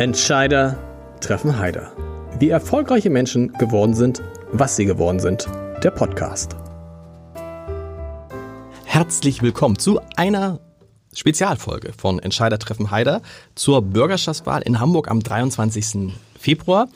Entscheider treffen Heider. Wie erfolgreiche Menschen geworden sind, was sie geworden sind. Der Podcast. Herzlich willkommen zu einer Spezialfolge von Entscheider treffen Heider zur Bürgerschaftswahl in Hamburg am 23. Februar.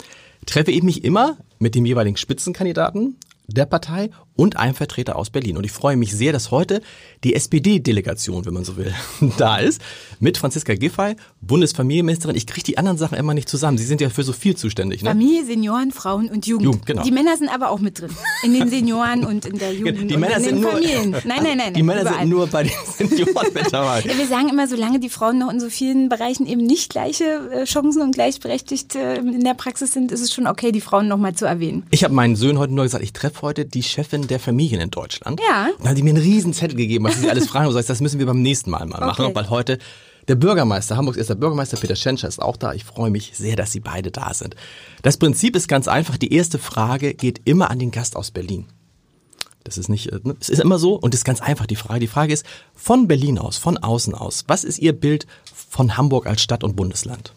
Treffe ich mich immer mit dem jeweiligen Spitzenkandidaten der Partei und einem Vertreter aus Berlin. Und ich freue mich sehr, dass heute die SPD-Delegation, wenn man so will, da ist, mit Franziska Giffey, Bundesfamilienministerin. Ich kriege die anderen Sachen immer nicht zusammen. Sie sind ja für so viel zuständig. Ne? Familie, Senioren, Frauen und Jugend. Jugend genau. Die Männer sind aber auch mit drin. In den Senioren und in der Jugend die Männer in sind den nur, Familien. Nein, nein, nein. Die Männer überall. sind nur bei den Senioren mit dabei. Ja, wir sagen immer, solange die Frauen noch in so vielen Bereichen eben nicht gleiche äh, Chancen und gleichberechtigt äh, in der Praxis sind, ist es schon okay, die Frauen noch mal zu erwähnen. Ich habe meinen Söhnen heute nur gesagt, ich treffe heute die Chefin der Familien in Deutschland. Ja. Dann haben die mir einen riesen Zettel gegeben, was sie alles fragen. Und das müssen wir beim nächsten Mal mal machen, okay. weil heute der Bürgermeister, Hamburgs erster Bürgermeister Peter Schenscher ist auch da. Ich freue mich sehr, dass Sie beide da sind. Das Prinzip ist ganz einfach. Die erste Frage geht immer an den Gast aus Berlin. Das ist nicht, ne? es ist immer so und es ist ganz einfach die Frage. Die Frage ist von Berlin aus, von außen aus. Was ist Ihr Bild von Hamburg als Stadt und Bundesland?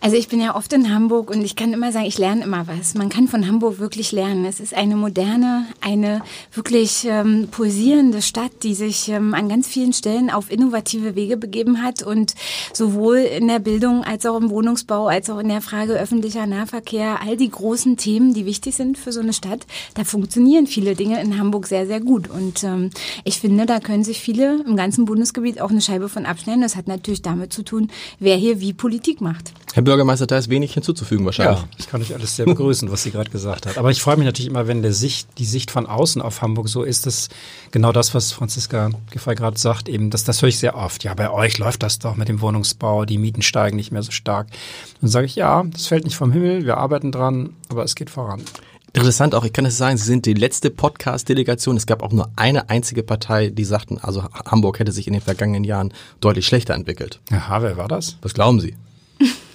Also ich bin ja oft in Hamburg und ich kann immer sagen, ich lerne immer was. Man kann von Hamburg wirklich lernen. Es ist eine moderne, eine wirklich ähm, pulsierende Stadt, die sich ähm, an ganz vielen Stellen auf innovative Wege begeben hat und sowohl in der Bildung als auch im Wohnungsbau, als auch in der Frage öffentlicher Nahverkehr, all die großen Themen, die wichtig sind für so eine Stadt, da funktionieren viele Dinge in Hamburg sehr, sehr gut. Und ähm, ich finde, da können sich viele im ganzen Bundesgebiet auch eine Scheibe von abschneiden. Das hat natürlich damit zu tun, wer hier wie Politik macht. Herr Bürgermeister, da ist wenig hinzuzufügen wahrscheinlich. Ja, das kann ich alles sehr begrüßen, was sie gerade gesagt hat. Aber ich freue mich natürlich immer, wenn der Sicht, die Sicht von außen auf Hamburg so ist, dass genau das, was Franziska Giffey gerade sagt, eben, dass das höre ich sehr oft. Ja, bei euch läuft das doch mit dem Wohnungsbau, die Mieten steigen nicht mehr so stark. Und sage ich, ja, das fällt nicht vom Himmel, wir arbeiten dran, aber es geht voran. Interessant auch, ich kann es sagen, Sie sind die letzte Podcast-Delegation. Es gab auch nur eine einzige Partei, die sagten, also Hamburg hätte sich in den vergangenen Jahren deutlich schlechter entwickelt. Aha, wer war das? Was glauben Sie?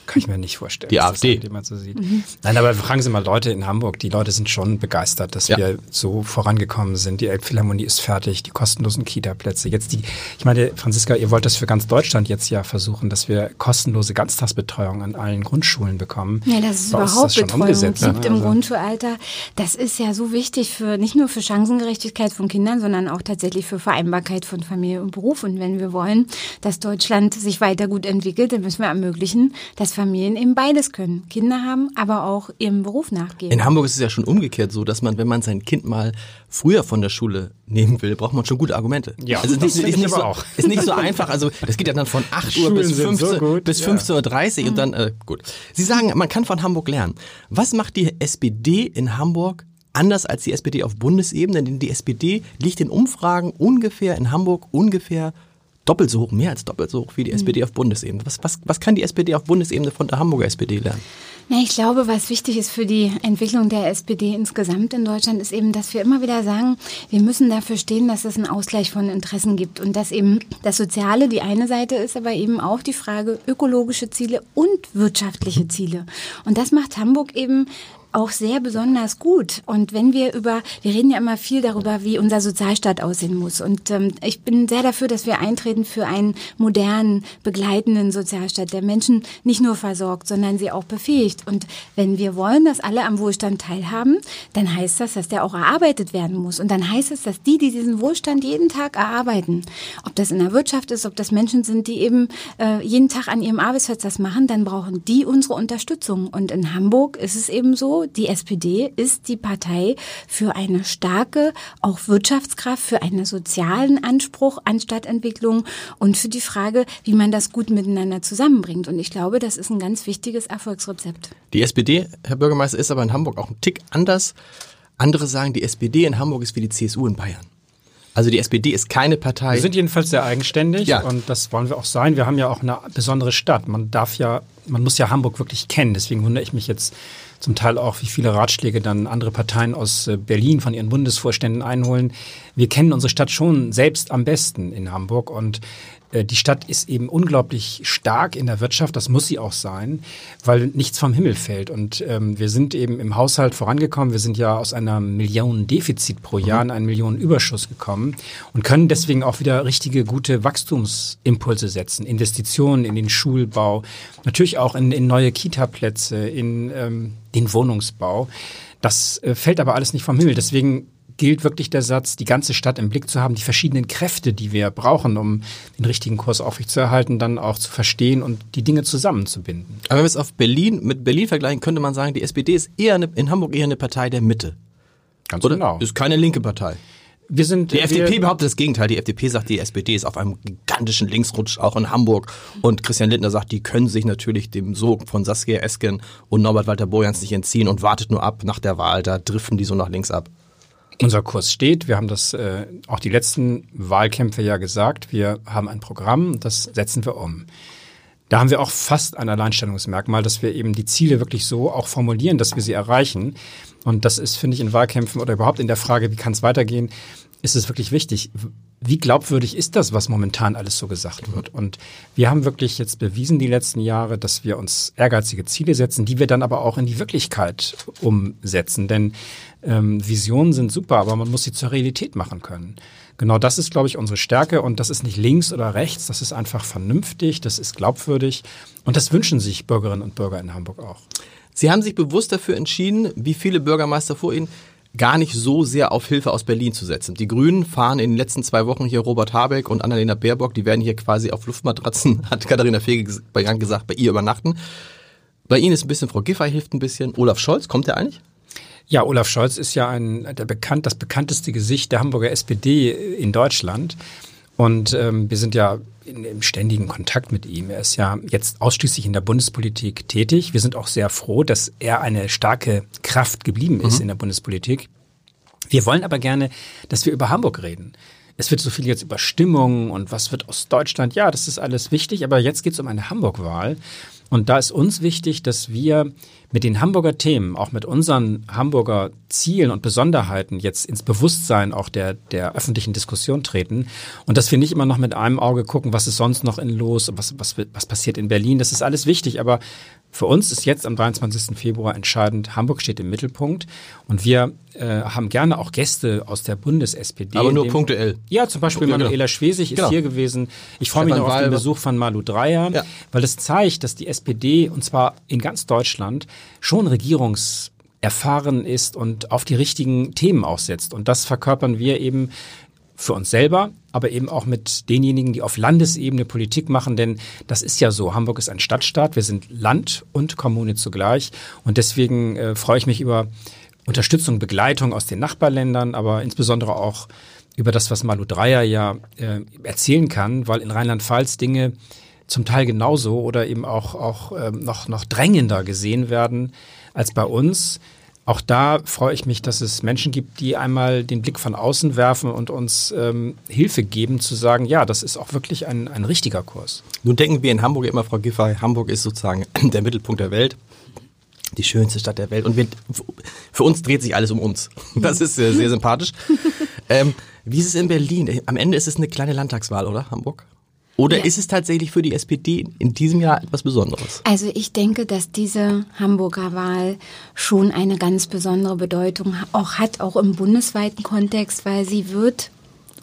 Kann ich mir nicht vorstellen. Die AfD. Das so sieht. Mhm. Nein, aber fragen Sie mal Leute in Hamburg. Die Leute sind schon begeistert, dass ja. wir so vorangekommen sind. Die Elbphilharmonie ist fertig, die kostenlosen Kita-Plätze. Jetzt die, ich meine, Franziska, ihr wollt das für ganz Deutschland jetzt ja versuchen, dass wir kostenlose Ganztagsbetreuung an allen Grundschulen bekommen. Ja, das ist überhaupt das Betreuung gibt ne? im also. Grundschulalter. Das ist ja so wichtig für, nicht nur für Chancengerechtigkeit von Kindern, sondern auch tatsächlich für Vereinbarkeit von Familie und Beruf. Und wenn wir wollen, dass Deutschland sich weiter gut entwickelt, dann müssen wir ermöglichen, dass Familien eben beides können. Kinder haben, aber auch ihrem Beruf nachgehen. In Hamburg ist es ja schon umgekehrt so, dass man, wenn man sein Kind mal früher von der Schule nehmen will, braucht man schon gute Argumente. Ja, also das ist, ist, nicht so, auch. ist nicht so einfach. Also das geht ja dann von 8 Uhr bis 15, so bis 15.30 Uhr und dann, äh, gut. Sie sagen, man kann von Hamburg lernen. Was macht die SPD in Hamburg anders als die SPD auf Bundesebene? Denn die SPD liegt in Umfragen ungefähr in Hamburg ungefähr doppelt so hoch, mehr als doppelt so hoch wie die mhm. SPD auf Bundesebene. Was, was, was kann die SPD auf Bundesebene von der Hamburger SPD lernen? Ja, ich glaube, was wichtig ist für die Entwicklung der SPD insgesamt in Deutschland, ist eben, dass wir immer wieder sagen, wir müssen dafür stehen, dass es einen Ausgleich von Interessen gibt und dass eben das Soziale die eine Seite ist, aber eben auch die Frage ökologische Ziele und wirtschaftliche Ziele. Und das macht Hamburg eben auch sehr besonders gut. Und wenn wir über, wir reden ja immer viel darüber, wie unser Sozialstaat aussehen muss. Und ähm, ich bin sehr dafür, dass wir eintreten für einen modernen, begleitenden Sozialstaat, der Menschen nicht nur versorgt, sondern sie auch befähigt. Und wenn wir wollen, dass alle am Wohlstand teilhaben, dann heißt das, dass der auch erarbeitet werden muss. Und dann heißt es, dass die, die diesen Wohlstand jeden Tag erarbeiten, ob das in der Wirtschaft ist, ob das Menschen sind, die eben äh, jeden Tag an ihrem Arbeitsplatz das machen, dann brauchen die unsere Unterstützung. Und in Hamburg ist es eben so, die SPD ist die Partei für eine starke, auch Wirtschaftskraft, für einen sozialen Anspruch an Stadtentwicklung und für die Frage, wie man das gut miteinander zusammenbringt. Und ich glaube, das ist ein ganz wichtiges Erfolgsrezept. Die SPD, Herr Bürgermeister, ist aber in Hamburg auch ein Tick anders. Andere sagen, die SPD in Hamburg ist wie die CSU in Bayern. Also die SPD ist keine Partei. Wir sind jedenfalls sehr eigenständig ja. und das wollen wir auch sein. Wir haben ja auch eine besondere Stadt. Man darf ja, man muss ja Hamburg wirklich kennen. Deswegen wundere ich mich jetzt zum Teil auch, wie viele Ratschläge dann andere Parteien aus äh, Berlin von ihren Bundesvorständen einholen. wir kennen unsere Stadt schon selbst am besten in Hamburg und äh, die Stadt ist eben unglaublich stark in der Wirtschaft, das muss sie auch sein, weil nichts vom Himmel fällt. Und ähm, wir sind eben im Haushalt vorangekommen. Wir sind ja aus einer Millionendefizit pro Jahr in einen Millionenüberschuss gekommen und können deswegen auch wieder richtige, gute Wachstumsimpulse setzen. Investitionen in den Schulbau, natürlich auch in, in neue Kita-Plätze, in ähm, den Wohnungsbau. Das äh, fällt aber alles nicht vom Himmel. Deswegen gilt wirklich der Satz, die ganze Stadt im Blick zu haben, die verschiedenen Kräfte, die wir brauchen, um den richtigen Kurs aufrechtzuerhalten, dann auch zu verstehen und die Dinge zusammenzubinden. Aber wenn wir es auf Berlin mit Berlin vergleichen, könnte man sagen, die SPD ist eher eine, in Hamburg eher eine Partei der Mitte. Ganz Oder? genau. Ist keine linke Partei. Wir sind, Die wir, FDP behauptet das Gegenteil. Die FDP sagt, die SPD ist auf einem gigantischen Linksrutsch auch in Hamburg. Und Christian Lindner sagt, die können sich natürlich dem Sog von Saskia Esken und Norbert Walter Borjans nicht entziehen und wartet nur ab nach der Wahl. Da driften die so nach links ab. Unser Kurs steht. Wir haben das äh, auch die letzten Wahlkämpfe ja gesagt. Wir haben ein Programm, das setzen wir um. Da haben wir auch fast ein Alleinstellungsmerkmal, dass wir eben die Ziele wirklich so auch formulieren, dass wir sie erreichen. Und das ist, finde ich, in Wahlkämpfen oder überhaupt in der Frage, wie kann es weitergehen, ist es wirklich wichtig. Wie glaubwürdig ist das, was momentan alles so gesagt wird? Und wir haben wirklich jetzt bewiesen die letzten Jahre, dass wir uns ehrgeizige Ziele setzen, die wir dann aber auch in die Wirklichkeit umsetzen. Denn ähm, Visionen sind super, aber man muss sie zur Realität machen können. Genau das ist, glaube ich, unsere Stärke und das ist nicht links oder rechts, das ist einfach vernünftig, das ist glaubwürdig und das wünschen sich Bürgerinnen und Bürger in Hamburg auch. Sie haben sich bewusst dafür entschieden, wie viele Bürgermeister vor Ihnen, gar nicht so sehr auf Hilfe aus Berlin zu setzen. Die Grünen fahren in den letzten zwei Wochen hier Robert Habeck und Annalena Baerbock, die werden hier quasi auf Luftmatratzen, hat Katharina Fege bei Jan gesagt, bei ihr übernachten. Bei Ihnen ist ein bisschen, Frau Giffey hilft ein bisschen. Olaf Scholz, kommt der eigentlich? Ja, Olaf Scholz ist ja ein, der bekannt, das bekannteste Gesicht der Hamburger SPD in Deutschland. Und ähm, wir sind ja in, im ständigen Kontakt mit ihm. Er ist ja jetzt ausschließlich in der Bundespolitik tätig. Wir sind auch sehr froh, dass er eine starke Kraft geblieben ist in der Bundespolitik. Wir wollen aber gerne, dass wir über Hamburg reden. Es wird so viel jetzt über Stimmung und was wird aus Deutschland. Ja, das ist alles wichtig, aber jetzt geht es um eine Hamburg-Wahl. Und da ist uns wichtig, dass wir mit den Hamburger Themen, auch mit unseren Hamburger Zielen und Besonderheiten jetzt ins Bewusstsein auch der, der öffentlichen Diskussion treten und dass wir nicht immer noch mit einem Auge gucken, was ist sonst noch in los, was, was, was passiert in Berlin. Das ist alles wichtig, aber für uns ist jetzt am 23. Februar entscheidend, Hamburg steht im Mittelpunkt und wir äh, haben gerne auch Gäste aus der Bundes-SPD. Aber nur Dem- punktuell. Ja, zum Beispiel Ja, genau. Manuela Schwesig ist Genau. hier gewesen. Ich freue mich noch auf den Besuch von Malu Dreyer, Ja. weil es zeigt, dass die SPD, und zwar in ganz Deutschland, schon regierungserfahren ist und auf die richtigen Themen auch setzt. Und das verkörpern wir eben für uns selber, aber eben auch mit denjenigen, die auf Landesebene Politik machen, denn das ist ja so. Hamburg ist ein Stadtstaat, wir sind Land und Kommune zugleich und deswegen äh, freue ich mich über Unterstützung, Begleitung aus den Nachbarländern, aber insbesondere auch über das, was Malu Dreyer ja äh, erzählen kann, weil in Rheinland-Pfalz Dinge zum Teil genauso oder eben auch, auch ähm, noch, noch drängender gesehen werden als bei uns. Auch da freue ich mich, dass es Menschen gibt, die einmal den Blick von außen werfen und uns ähm, Hilfe geben, zu sagen, ja, das ist auch wirklich ein, ein richtiger Kurs. Nun denken wir in Hamburg immer, Frau Giffey, Hamburg ist sozusagen der Mittelpunkt der Welt. Die schönste Stadt der Welt. Und wir, für uns dreht sich alles um uns. Das ist sehr, sehr sympathisch. Ähm, wie ist es in Berlin? Am Ende ist es eine kleine Landtagswahl, oder? Hamburg? Oder Ja. ist es tatsächlich für die SPD in diesem Jahr etwas Besonderes? Also ich denke, dass diese Hamburger Wahl schon eine ganz besondere Bedeutung auch hat, auch im bundesweiten Kontext, weil sie wird,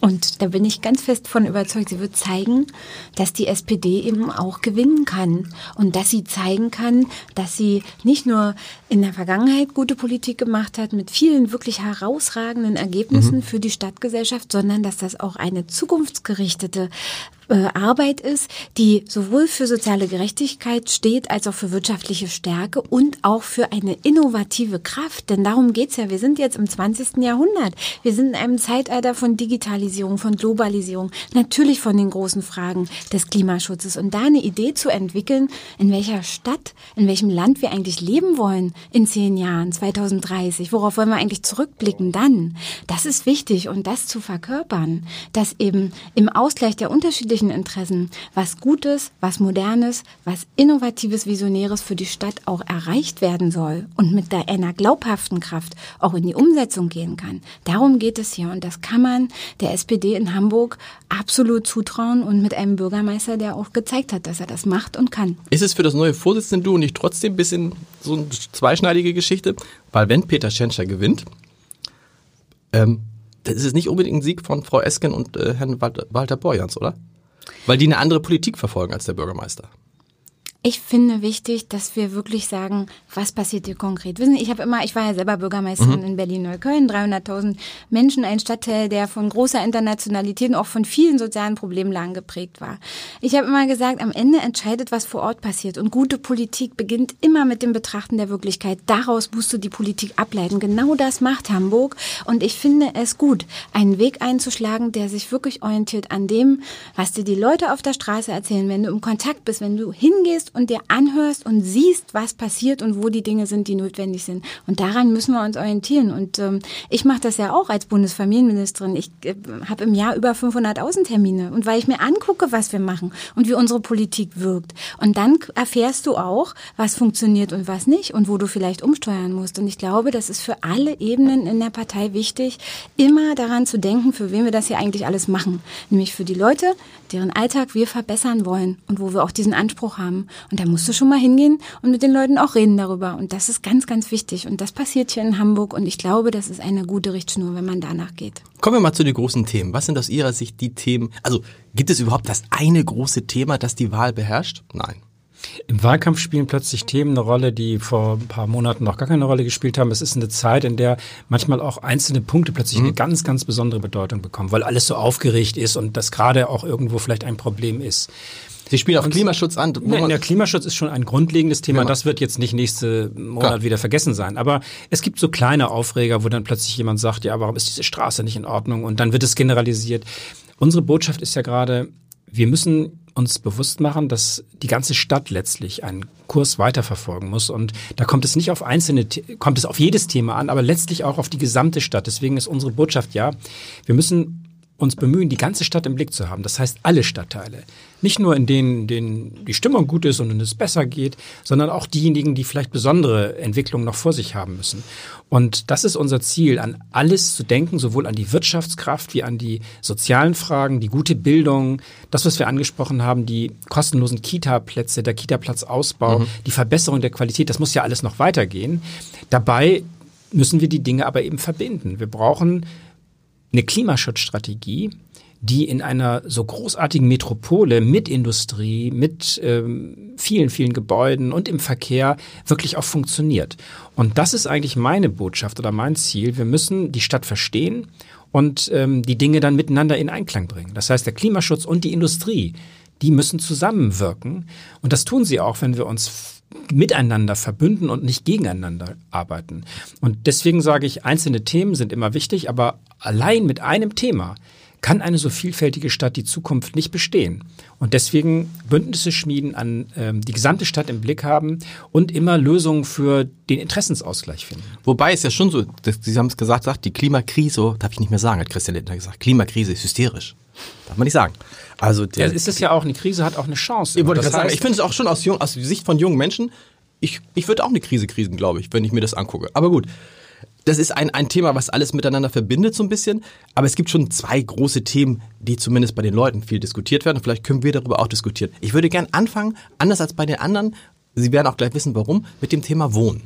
und da bin ich ganz fest von überzeugt, sie wird zeigen, dass die SPD eben auch gewinnen kann und dass sie zeigen kann, dass sie nicht nur in der Vergangenheit gute Politik gemacht hat mit vielen wirklich herausragenden Ergebnissen für die Stadtgesellschaft, sondern dass das auch eine zukunftsgerichtete äh, Arbeit ist, die sowohl für soziale Gerechtigkeit steht, als auch für wirtschaftliche Stärke und auch für eine innovative Kraft. Denn darum geht's ja. Wir sind jetzt im 20. Jahrhundert. Wir sind in einem Zeitalter von Digitalisierung, von Globalisierung, natürlich von den großen Fragen des Klimaschutzes. Und da eine Idee zu entwickeln, in welcher Stadt, in welchem Land wir eigentlich leben wollen in zehn Jahren, 2030, worauf wollen wir eigentlich zurückblicken dann, das ist wichtig und das zu verkörpern, dass eben im Ausgleich der unterschiedlichen öffentlichen Interessen was Gutes, was Modernes, was Innovatives, Visionäres für die Stadt auch erreicht werden soll und mit einer glaubhaften Kraft auch in die Umsetzung gehen kann. Darum geht es hier und das kann man der SPD in Hamburg absolut zutrauen und mit einem Bürgermeister, der auch gezeigt hat, dass er das macht und kann. Ist es für das neue Vorsitzende du nicht trotzdem ein bisschen so eine zweischneidige Geschichte? Weil wenn Peter Schenscher gewinnt, ähm, das ist nicht unbedingt ein Sieg von Frau Esken und äh, Herrn Walter Borjans, oder? Weil die eine andere Politik verfolgen als der Bürgermeister. Ich finde wichtig, dass wir wirklich sagen, was passiert hier konkret. Wissen Sie, ich habe immer, ich war ja selber Bürgermeisterin mhm. in Berlin-Neukölln, 300.000 Menschen, ein Stadtteil, der von großer Internationalität und auch von vielen sozialen Problemlagen geprägt war. Ich habe immer gesagt, am Ende entscheidet, was vor Ort passiert. Und gute Politik beginnt immer mit dem Betrachten der Wirklichkeit. Daraus musst du die Politik ableiten. Genau das macht Hamburg. Und ich finde es gut, einen Weg einzuschlagen, der sich wirklich orientiert an dem, was dir die Leute auf der Straße erzählen, wenn du im Kontakt bist, wenn du hingehst und dir anhörst und siehst, was passiert und wo die Dinge sind, die notwendig sind. Und daran müssen wir uns orientieren. Und ähm, ich mache das ja auch als Bundesfamilienministerin. Ich äh, habe im Jahr über 500 Außentermine. Und weil ich mir angucke, was wir machen und wie unsere Politik wirkt. Und dann erfährst du auch, was funktioniert und was nicht und wo du vielleicht umsteuern musst. Und ich glaube, das ist für alle Ebenen in der Partei wichtig, immer daran zu denken, für wen wir das hier eigentlich alles machen. Nämlich für die Leute, deren Alltag wir verbessern wollen und wo wir auch diesen Anspruch haben. Und da musst du schon mal hingehen und mit den Leuten auch reden darüber. Und das ist ganz, ganz wichtig. Und das passiert hier in Hamburg. Und ich glaube, das ist eine gute Richtschnur, wenn man danach geht. Kommen wir mal zu den großen Themen. Was sind aus Ihrer Sicht die Themen? Also gibt es überhaupt das eine große Thema, das die Wahl beherrscht? Nein. Im Wahlkampf spielen plötzlich Themen eine Rolle, die vor ein paar Monaten noch gar keine Rolle gespielt haben. Es ist eine Zeit, in der manchmal auch einzelne Punkte plötzlich mhm. eine ganz, ganz besondere Bedeutung bekommen, weil alles so aufgeregt ist und das gerade auch irgendwo vielleicht ein Problem ist. Sie spielen auf und Klimaschutz an. Nein, der Klimaschutz ist schon ein grundlegendes Thema. Das wird jetzt nicht nächste Monat Klar. wieder vergessen sein. Aber es gibt so kleine Aufreger, wo dann plötzlich jemand sagt, ja, warum ist diese Straße nicht in Ordnung? Und dann wird es generalisiert. Unsere Botschaft ist ja gerade, wir müssen uns bewusst machen, dass die ganze Stadt letztlich einen Kurs weiterverfolgen muss. Und da kommt es nicht auf einzelne, kommt es auf jedes Thema an, aber letztlich auch auf die gesamte Stadt. Deswegen ist unsere Botschaft ja, wir müssen uns bemühen, die ganze Stadt im Blick zu haben. Das heißt, alle Stadtteile. Nicht nur in denen, denen die Stimmung gut ist und es besser geht, sondern auch diejenigen, die vielleicht besondere Entwicklungen noch vor sich haben müssen. Und das ist unser Ziel, an alles zu denken, sowohl an die Wirtschaftskraft wie an die sozialen Fragen, die gute Bildung, das, was wir angesprochen haben, die kostenlosen Kita-Plätze, der Kita-Platzausbau, mhm. die Verbesserung der Qualität, das muss ja alles noch weitergehen. Dabei müssen wir die Dinge aber eben verbinden. Wir brauchen eine Klimaschutzstrategie, die in einer so großartigen Metropole mit Industrie, mit ähm, vielen, vielen Gebäuden und im Verkehr wirklich auch funktioniert. Und das ist eigentlich meine Botschaft oder mein Ziel. Wir müssen die Stadt verstehen und ähm, die Dinge dann miteinander in Einklang bringen. Das heißt, der Klimaschutz und die Industrie, die müssen zusammenwirken. Und das tun sie auch, wenn wir uns miteinander verbünden und nicht gegeneinander arbeiten. Und deswegen sage ich, einzelne Themen sind immer wichtig, aber allein mit einem Thema kann eine so vielfältige Stadt die Zukunft nicht bestehen. Und deswegen Bündnisse schmieden, an ähm, die gesamte Stadt im Blick haben und immer Lösungen für den Interessensausgleich finden. Wobei es ja schon so, Sie haben es gesagt, sagt, die Klimakrise, darf ich nicht mehr sagen, hat Christian Lindner gesagt, Klimakrise ist hysterisch. Darf man nicht sagen. Also der, ja, ist es ja auch, eine Krise hat auch eine Chance. Ich, das sagen, ich finde es auch schon aus, jung, aus Sicht von jungen Menschen, ich, ich würde auch eine Krise krisen, glaube ich, wenn ich mir das angucke. Aber gut, das ist ein, ein Thema, was alles miteinander verbindet so ein bisschen. Aber es gibt schon zwei große Themen, die zumindest bei den Leuten viel diskutiert werden. vielleicht können wir darüber auch diskutieren. Ich würde gern anfangen, anders als bei den anderen, Sie werden auch gleich wissen, warum, mit dem Thema Wohnen.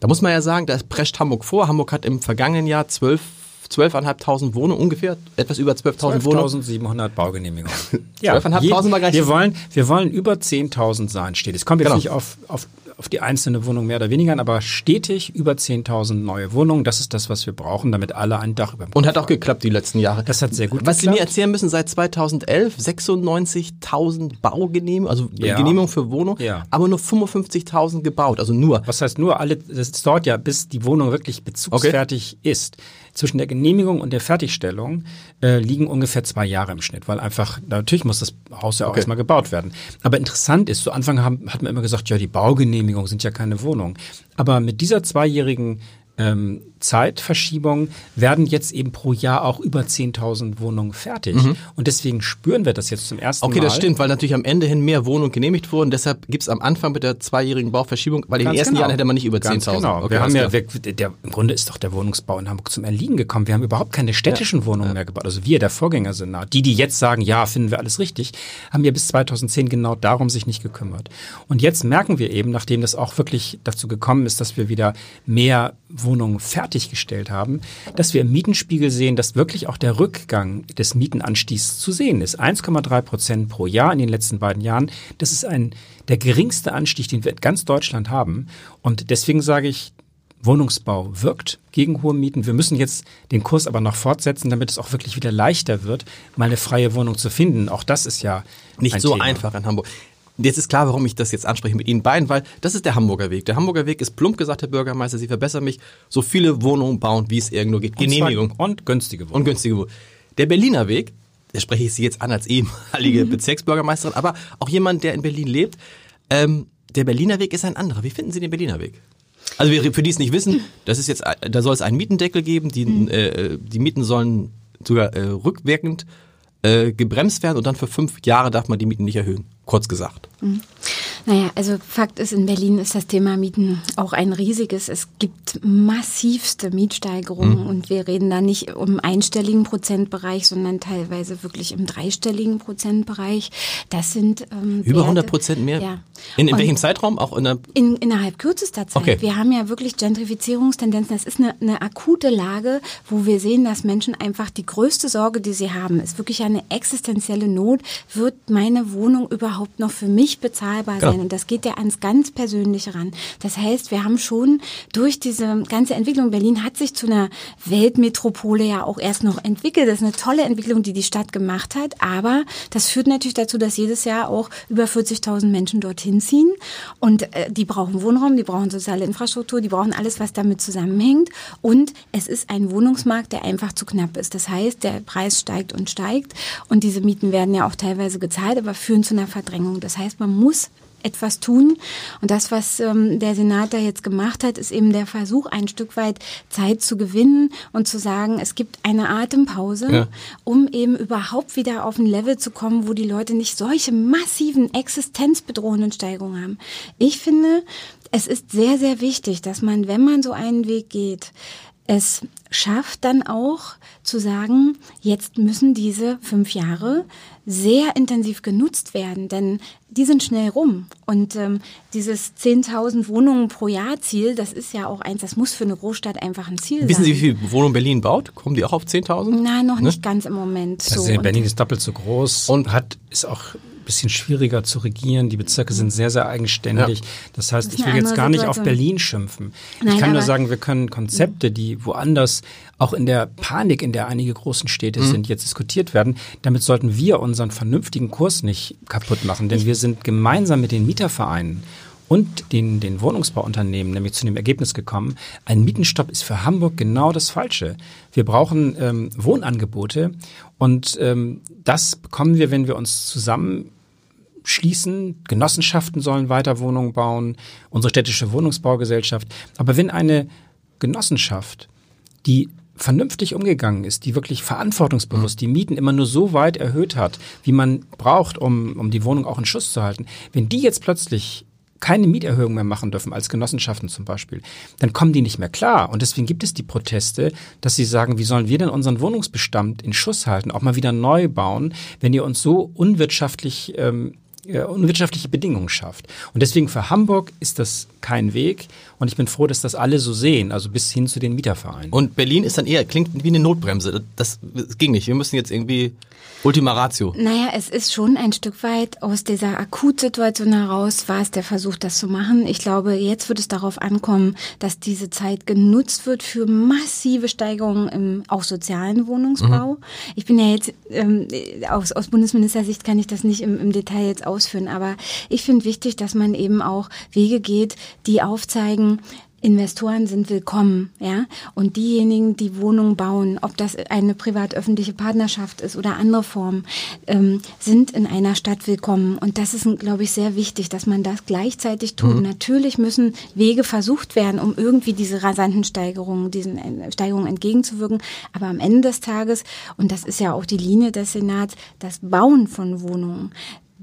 Da muss man ja sagen, da prescht Hamburg vor. Hamburg hat im vergangenen Jahr zwölf 12.500 Wohnungen, ungefähr etwas über 12.000 Wohnungen. 12.700 Baugenehmigungen. ja, 12.500 war gleich. Wir wollen, wir wollen über 10.000 sein, steht. Es kommt jetzt genau. nicht auf, auf auf die einzelne Wohnung mehr oder weniger an, aber stetig über 10.000 neue Wohnungen. Das ist das, was wir brauchen, damit alle ein Dach über dem Kopf Und hat auch geklappt die letzten Jahre. Das hat sehr gut Was geklappt. Sie mir erzählen müssen, seit 2011 96.000 Baugenehmigungen, also ja. Genehmigungen für Wohnungen, ja. aber nur 55.000 gebaut, also nur. Was heißt nur? Alle, das dauert ja, bis die Wohnung wirklich bezugsfertig okay. ist zwischen der Genehmigung und der Fertigstellung äh, liegen ungefähr zwei Jahre im Schnitt, weil einfach, natürlich muss das Haus ja auch okay. erstmal gebaut werden. Aber interessant ist, zu Anfang haben, hat man immer gesagt, ja, die Baugenehmigung sind ja keine Wohnung. Aber mit dieser zweijährigen ähm, Zeitverschiebung werden jetzt eben pro Jahr auch über 10.000 Wohnungen fertig. Mhm. Und deswegen spüren wir das jetzt zum ersten okay, Mal. Okay, das stimmt, weil natürlich am Ende hin mehr Wohnungen genehmigt wurden. Deshalb gibt es am Anfang mit der zweijährigen Bauverschiebung, weil in den ersten genau. Jahren hätte man nicht über 10.000. Genau. Okay, wir haben ja, wir, der, im Grunde ist doch der Wohnungsbau in Hamburg zum Erliegen gekommen. Wir haben überhaupt keine städtischen ja. Wohnungen mehr gebaut. Also wir, der Vorgängersenat, die, die jetzt sagen, ja, finden wir alles richtig, haben ja bis 2010 genau darum sich nicht gekümmert. Und jetzt merken wir eben, nachdem das auch wirklich dazu gekommen ist, dass wir wieder mehr Wohnungen fertiggestellt haben, dass wir im Mietenspiegel sehen, dass wirklich auch der Rückgang des Mietenanstiegs zu sehen ist. 1,3 Prozent pro Jahr in den letzten beiden Jahren. Das ist ein, der geringste Anstieg, den wir in ganz Deutschland haben. Und deswegen sage ich, Wohnungsbau wirkt gegen hohe Mieten. Wir müssen jetzt den Kurs aber noch fortsetzen, damit es auch wirklich wieder leichter wird, mal eine freie Wohnung zu finden. Auch das ist ja nicht so Thema. einfach in Hamburg. Jetzt ist klar, warum ich das jetzt anspreche mit Ihnen beiden, weil das ist der Hamburger Weg. Der Hamburger Weg ist plump gesagt, Herr Bürgermeister, Sie verbessern mich, so viele Wohnungen bauen, wie es irgendwo geht. Genehmigung. Und, und günstige Wohnungen. Und günstige Wohnungen. Der Berliner Weg, da spreche ich Sie jetzt an als ehemalige. Bezirksbürgermeisterin, aber auch jemand, der in Berlin lebt. Ähm, der Berliner Weg ist ein anderer. Wie finden Sie den Berliner Weg? Also für die es nicht wissen, das ist jetzt, da soll es einen Mietendeckel geben, die, mhm. äh, die Mieten sollen sogar äh, rückwirkend äh, gebremst werden und dann für fünf Jahre darf man die Mieten nicht erhöhen, kurz gesagt. Mhm. Naja, also Fakt ist, in Berlin ist das Thema Mieten auch ein riesiges. Es gibt massivste Mietsteigerungen mhm. und wir reden da nicht um einstelligen Prozentbereich, sondern teilweise wirklich im dreistelligen Prozentbereich. Das sind ähm, über 100 Prozent mehr. Ja. In, in welchem Zeitraum? Auch in, der in innerhalb kürzester Zeit. Okay. Wir haben ja wirklich Gentrifizierungstendenzen. Das ist eine, eine akute Lage, wo wir sehen, dass Menschen einfach die größte Sorge, die sie haben, ist wirklich eine existenzielle Not. Wird meine Wohnung überhaupt noch für mich bezahlbar genau. sein? Und das geht ja ans ganz Persönliche ran. Das heißt, wir haben schon durch diese ganze Entwicklung, Berlin hat sich zu einer Weltmetropole ja auch erst noch entwickelt. Das ist eine tolle Entwicklung, die die Stadt gemacht hat. Aber das führt natürlich dazu, dass jedes Jahr auch über 40.000 Menschen dorthin ziehen. Und äh, die brauchen Wohnraum, die brauchen soziale Infrastruktur, die brauchen alles, was damit zusammenhängt. Und es ist ein Wohnungsmarkt, der einfach zu knapp ist. Das heißt, der Preis steigt und steigt. Und diese Mieten werden ja auch teilweise gezahlt, aber führen zu einer Verdrängung. Das heißt, man muss etwas tun. Und das, was ähm, der Senat da jetzt gemacht hat, ist eben der Versuch, ein Stück weit Zeit zu gewinnen und zu sagen, es gibt eine Atempause, ja. um eben überhaupt wieder auf ein Level zu kommen, wo die Leute nicht solche massiven existenzbedrohenden Steigerungen haben. Ich finde, es ist sehr, sehr wichtig, dass man, wenn man so einen Weg geht, es schafft dann auch zu sagen, jetzt müssen diese fünf Jahre sehr intensiv genutzt werden, denn die sind schnell rum. Und ähm, dieses 10.000 Wohnungen pro Jahr Ziel, das ist ja auch eins, das muss für eine Großstadt einfach ein Ziel Wissen sein. Wissen Sie, wie viel Wohnungen Berlin baut? Kommen die auch auf 10.000? Nein, noch ne? nicht ganz im Moment. Also so. Berlin ist doppelt so groß und hat ist auch bisschen schwieriger zu regieren. Die Bezirke sind sehr, sehr eigenständig. Ja. Das heißt, das ich will jetzt gar nicht auf Berlin schimpfen. Nein, ich kann nur sagen, wir können Konzepte, die woanders auch in der Panik, in der einige großen Städte mhm. sind, jetzt diskutiert werden. Damit sollten wir unseren vernünftigen Kurs nicht kaputt machen, denn wir sind gemeinsam mit den Mietervereinen und den, den Wohnungsbauunternehmen nämlich zu dem Ergebnis gekommen, ein Mietenstopp ist für Hamburg genau das Falsche. Wir brauchen ähm, Wohnangebote und ähm, das bekommen wir, wenn wir uns zusammen schließen. Genossenschaften sollen weiter Wohnungen bauen, unsere städtische Wohnungsbaugesellschaft. Aber wenn eine Genossenschaft, die vernünftig umgegangen ist, die wirklich verantwortungsbewusst die Mieten immer nur so weit erhöht hat, wie man braucht, um, um die Wohnung auch in Schuss zu halten, wenn die jetzt plötzlich keine Mieterhöhung mehr machen dürfen, als Genossenschaften zum Beispiel, dann kommen die nicht mehr klar. Und deswegen gibt es die Proteste, dass sie sagen, wie sollen wir denn unseren Wohnungsbestand in Schuss halten, auch mal wieder neu bauen, wenn ihr uns so unwirtschaftlich ähm, äh, unwirtschaftliche Bedingungen schafft. Und deswegen für Hamburg ist das kein Weg. Und ich bin froh, dass das alle so sehen, also bis hin zu den Mietervereinen. Und Berlin ist dann eher, klingt wie eine Notbremse. Das, das ging nicht. Wir müssen jetzt irgendwie Ultima Ratio. Naja, es ist schon ein Stück weit aus dieser Akutsituation heraus, war es der Versuch, das zu machen. Ich glaube, jetzt wird es darauf ankommen, dass diese Zeit genutzt wird für massive Steigerungen im auch sozialen Wohnungsbau. Mhm. Ich bin ja jetzt, ähm, aus, aus Bundesministersicht kann ich das nicht im, im Detail jetzt ausführen, aber ich finde wichtig, dass man eben auch Wege geht, die aufzeigen, Investoren sind willkommen, ja. Und diejenigen, die Wohnungen bauen, ob das eine privat-öffentliche Partnerschaft ist oder andere Formen, ähm, sind in einer Stadt willkommen. Und das ist, glaube ich, sehr wichtig, dass man das gleichzeitig tut. Mhm. Natürlich müssen Wege versucht werden, um irgendwie diese rasanten Steigerungen, diesen äh, Steigerungen entgegenzuwirken. Aber am Ende des Tages, und das ist ja auch die Linie des Senats, das Bauen von Wohnungen,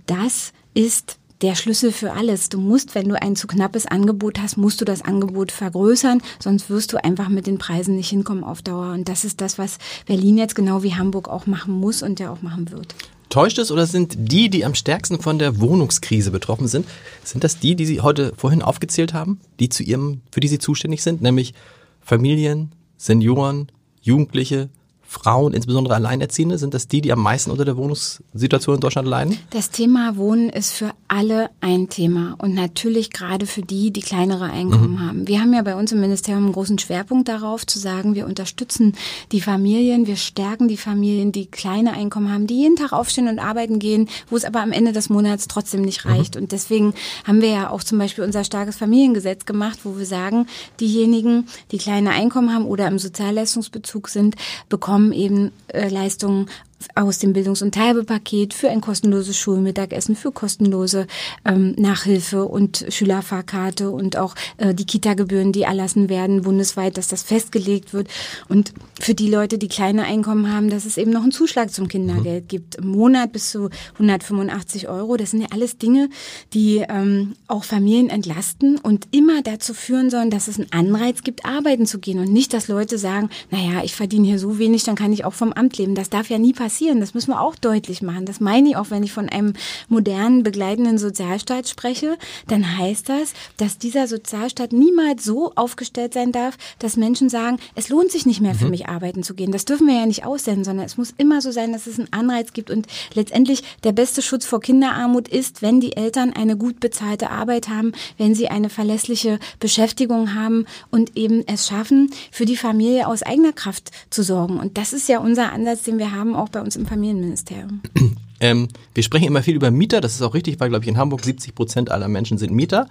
das ist der Schlüssel für alles. Du musst, wenn du ein zu knappes Angebot hast, musst du das Angebot vergrößern, sonst wirst du einfach mit den Preisen nicht hinkommen auf Dauer. Und das ist das, was Berlin jetzt genau wie Hamburg auch machen muss und ja auch machen wird. Täuscht es oder sind die, die am stärksten von der Wohnungskrise betroffen sind, sind das die, die Sie heute vorhin aufgezählt haben, die zu ihrem, für die Sie zuständig sind, nämlich Familien, Senioren, Jugendliche, Frauen, insbesondere Alleinerziehende, sind das die, die am meisten unter der Wohnungssituation in Deutschland leiden? Das Thema Wohnen ist für alle ein Thema und natürlich gerade für die, die kleinere Einkommen mhm. haben. Wir haben ja bei uns im Ministerium einen großen Schwerpunkt darauf, zu sagen, wir unterstützen die Familien, wir stärken die Familien, die kleine Einkommen haben, die jeden Tag aufstehen und arbeiten gehen, wo es aber am Ende des Monats trotzdem nicht mhm. reicht. Mhm. Und deswegen haben wir ja auch zum Beispiel unser starkes Familiengesetz gemacht, wo wir sagen, diejenigen, die kleine Einkommen haben oder im Sozialleistungsbezug sind, bekommen bekommen eben äh, Leistungen aus dem Bildungs- und Teilbepaket für ein kostenloses Schulmittagessen, für kostenlose ähm, Nachhilfe und Schülerfahrkarte und auch äh, die Kita-Gebühren, die erlassen werden bundesweit, dass das festgelegt wird. Und für die Leute, die kleine Einkommen haben, dass es eben noch einen Zuschlag zum Kindergeld mhm. gibt. Im Monat bis zu 185 Euro. Das sind ja alles Dinge, die ähm, auch Familien entlasten und immer dazu führen sollen, dass es einen Anreiz gibt, arbeiten zu gehen und nicht, dass Leute sagen, naja, ich verdiene hier so wenig, dann kann ich auch vom Amt leben. Das darf ja nie passieren passieren. Das müssen wir auch deutlich machen. Das meine ich auch, wenn ich von einem modernen, begleitenden Sozialstaat spreche, dann heißt das, dass dieser Sozialstaat niemals so aufgestellt sein darf, dass Menschen sagen, es lohnt sich nicht mehr für mhm. mich arbeiten zu gehen. Das dürfen wir ja nicht aussenden, sondern es muss immer so sein, dass es einen Anreiz gibt und letztendlich der beste Schutz vor Kinderarmut ist, wenn die Eltern eine gut bezahlte Arbeit haben, wenn sie eine verlässliche Beschäftigung haben und eben es schaffen, für die Familie aus eigener Kraft zu sorgen. Und das ist ja unser Ansatz, den wir haben, auch bei uns im Familienministerium. Ähm, wir sprechen immer viel über Mieter, das ist auch richtig, weil, glaube ich, in Hamburg 70 Prozent aller Menschen sind Mieter.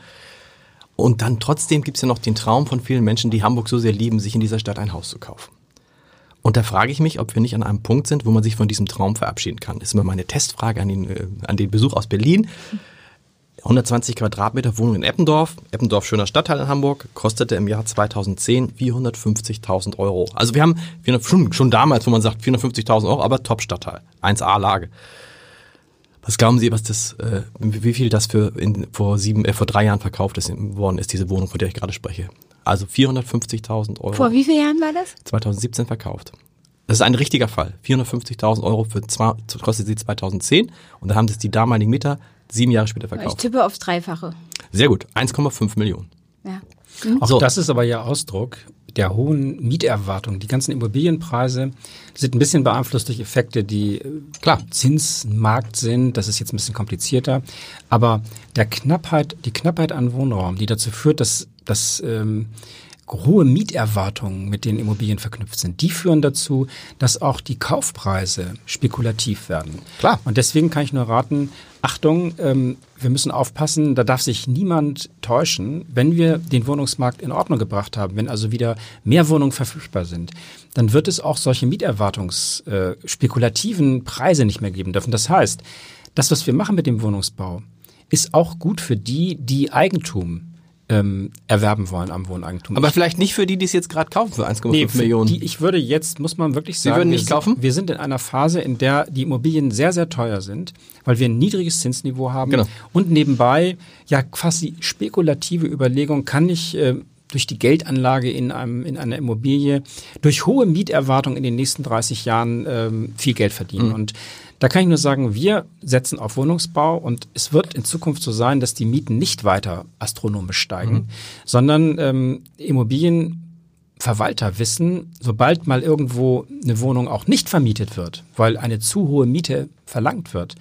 Und dann trotzdem gibt es ja noch den Traum von vielen Menschen, die Hamburg so sehr lieben, sich in dieser Stadt ein Haus zu kaufen. Und da frage ich mich, ob wir nicht an einem Punkt sind, wo man sich von diesem Traum verabschieden kann. Das ist immer meine Testfrage an den, äh, an den Besuch aus Berlin. 120 Quadratmeter Wohnung in Eppendorf. Eppendorf, schöner Stadtteil in Hamburg, kostete im Jahr 2010 450.000 Euro. Also wir haben schon, schon damals, wo man sagt 450.000 Euro, aber Top-Stadtteil, 1A-Lage. Was glauben Sie, was das, äh, wie viel das für in, vor sieben, äh, vor drei Jahren verkauft ist, worden ist, diese Wohnung, von der ich gerade spreche? Also 450.000 Euro. Vor wie vielen Jahren war das? 2017 verkauft. Das ist ein richtiger Fall. 450.000 Euro für zwei, kostet sie 2010 und da haben das die damaligen Mieter sieben Jahre später verkauft. Ich tippe aufs Dreifache. Sehr gut, 1,5 Millionen. Ja. Mhm. Auch so. das ist aber ja Ausdruck der hohen Mieterwartung. Die ganzen Immobilienpreise sind ein bisschen beeinflusst durch Effekte, die äh, klar Zinsmarkt sind. Das ist jetzt ein bisschen komplizierter. Aber der Knappheit, die Knappheit an Wohnraum, die dazu führt, dass, dass ähm, hohe Mieterwartungen mit den Immobilien verknüpft sind, die führen dazu, dass auch die Kaufpreise spekulativ werden. Klar. Und deswegen kann ich nur raten, Achtung, ähm, wir müssen aufpassen, da darf sich niemand täuschen, wenn wir den Wohnungsmarkt in Ordnung gebracht haben, wenn also wieder mehr Wohnungen verfügbar sind, dann wird es auch solche Mieterwartungsspekulativen äh, Preise nicht mehr geben dürfen. Das heißt, das, was wir machen mit dem Wohnungsbau, ist auch gut für die, die Eigentum ähm, erwerben wollen am Wohneigentum. Aber vielleicht nicht für die, die es jetzt gerade kaufen für 1,5 nee, Millionen. Die, ich würde jetzt, muss man wirklich sagen, Sie würden nicht wir kaufen? Sind, wir sind in einer Phase, in der die Immobilien sehr, sehr teuer sind, weil wir ein niedriges Zinsniveau haben. Genau. Und nebenbei ja quasi spekulative Überlegung, kann ich äh, durch die Geldanlage in, einem, in einer Immobilie, durch hohe Mieterwartungen in den nächsten 30 Jahren ähm, viel Geld verdienen. Mhm. Und da kann ich nur sagen, wir setzen auf Wohnungsbau und es wird in Zukunft so sein, dass die Mieten nicht weiter astronomisch steigen, mhm. sondern ähm, Immobilienverwalter wissen, sobald mal irgendwo eine Wohnung auch nicht vermietet wird, weil eine zu hohe Miete verlangt wird,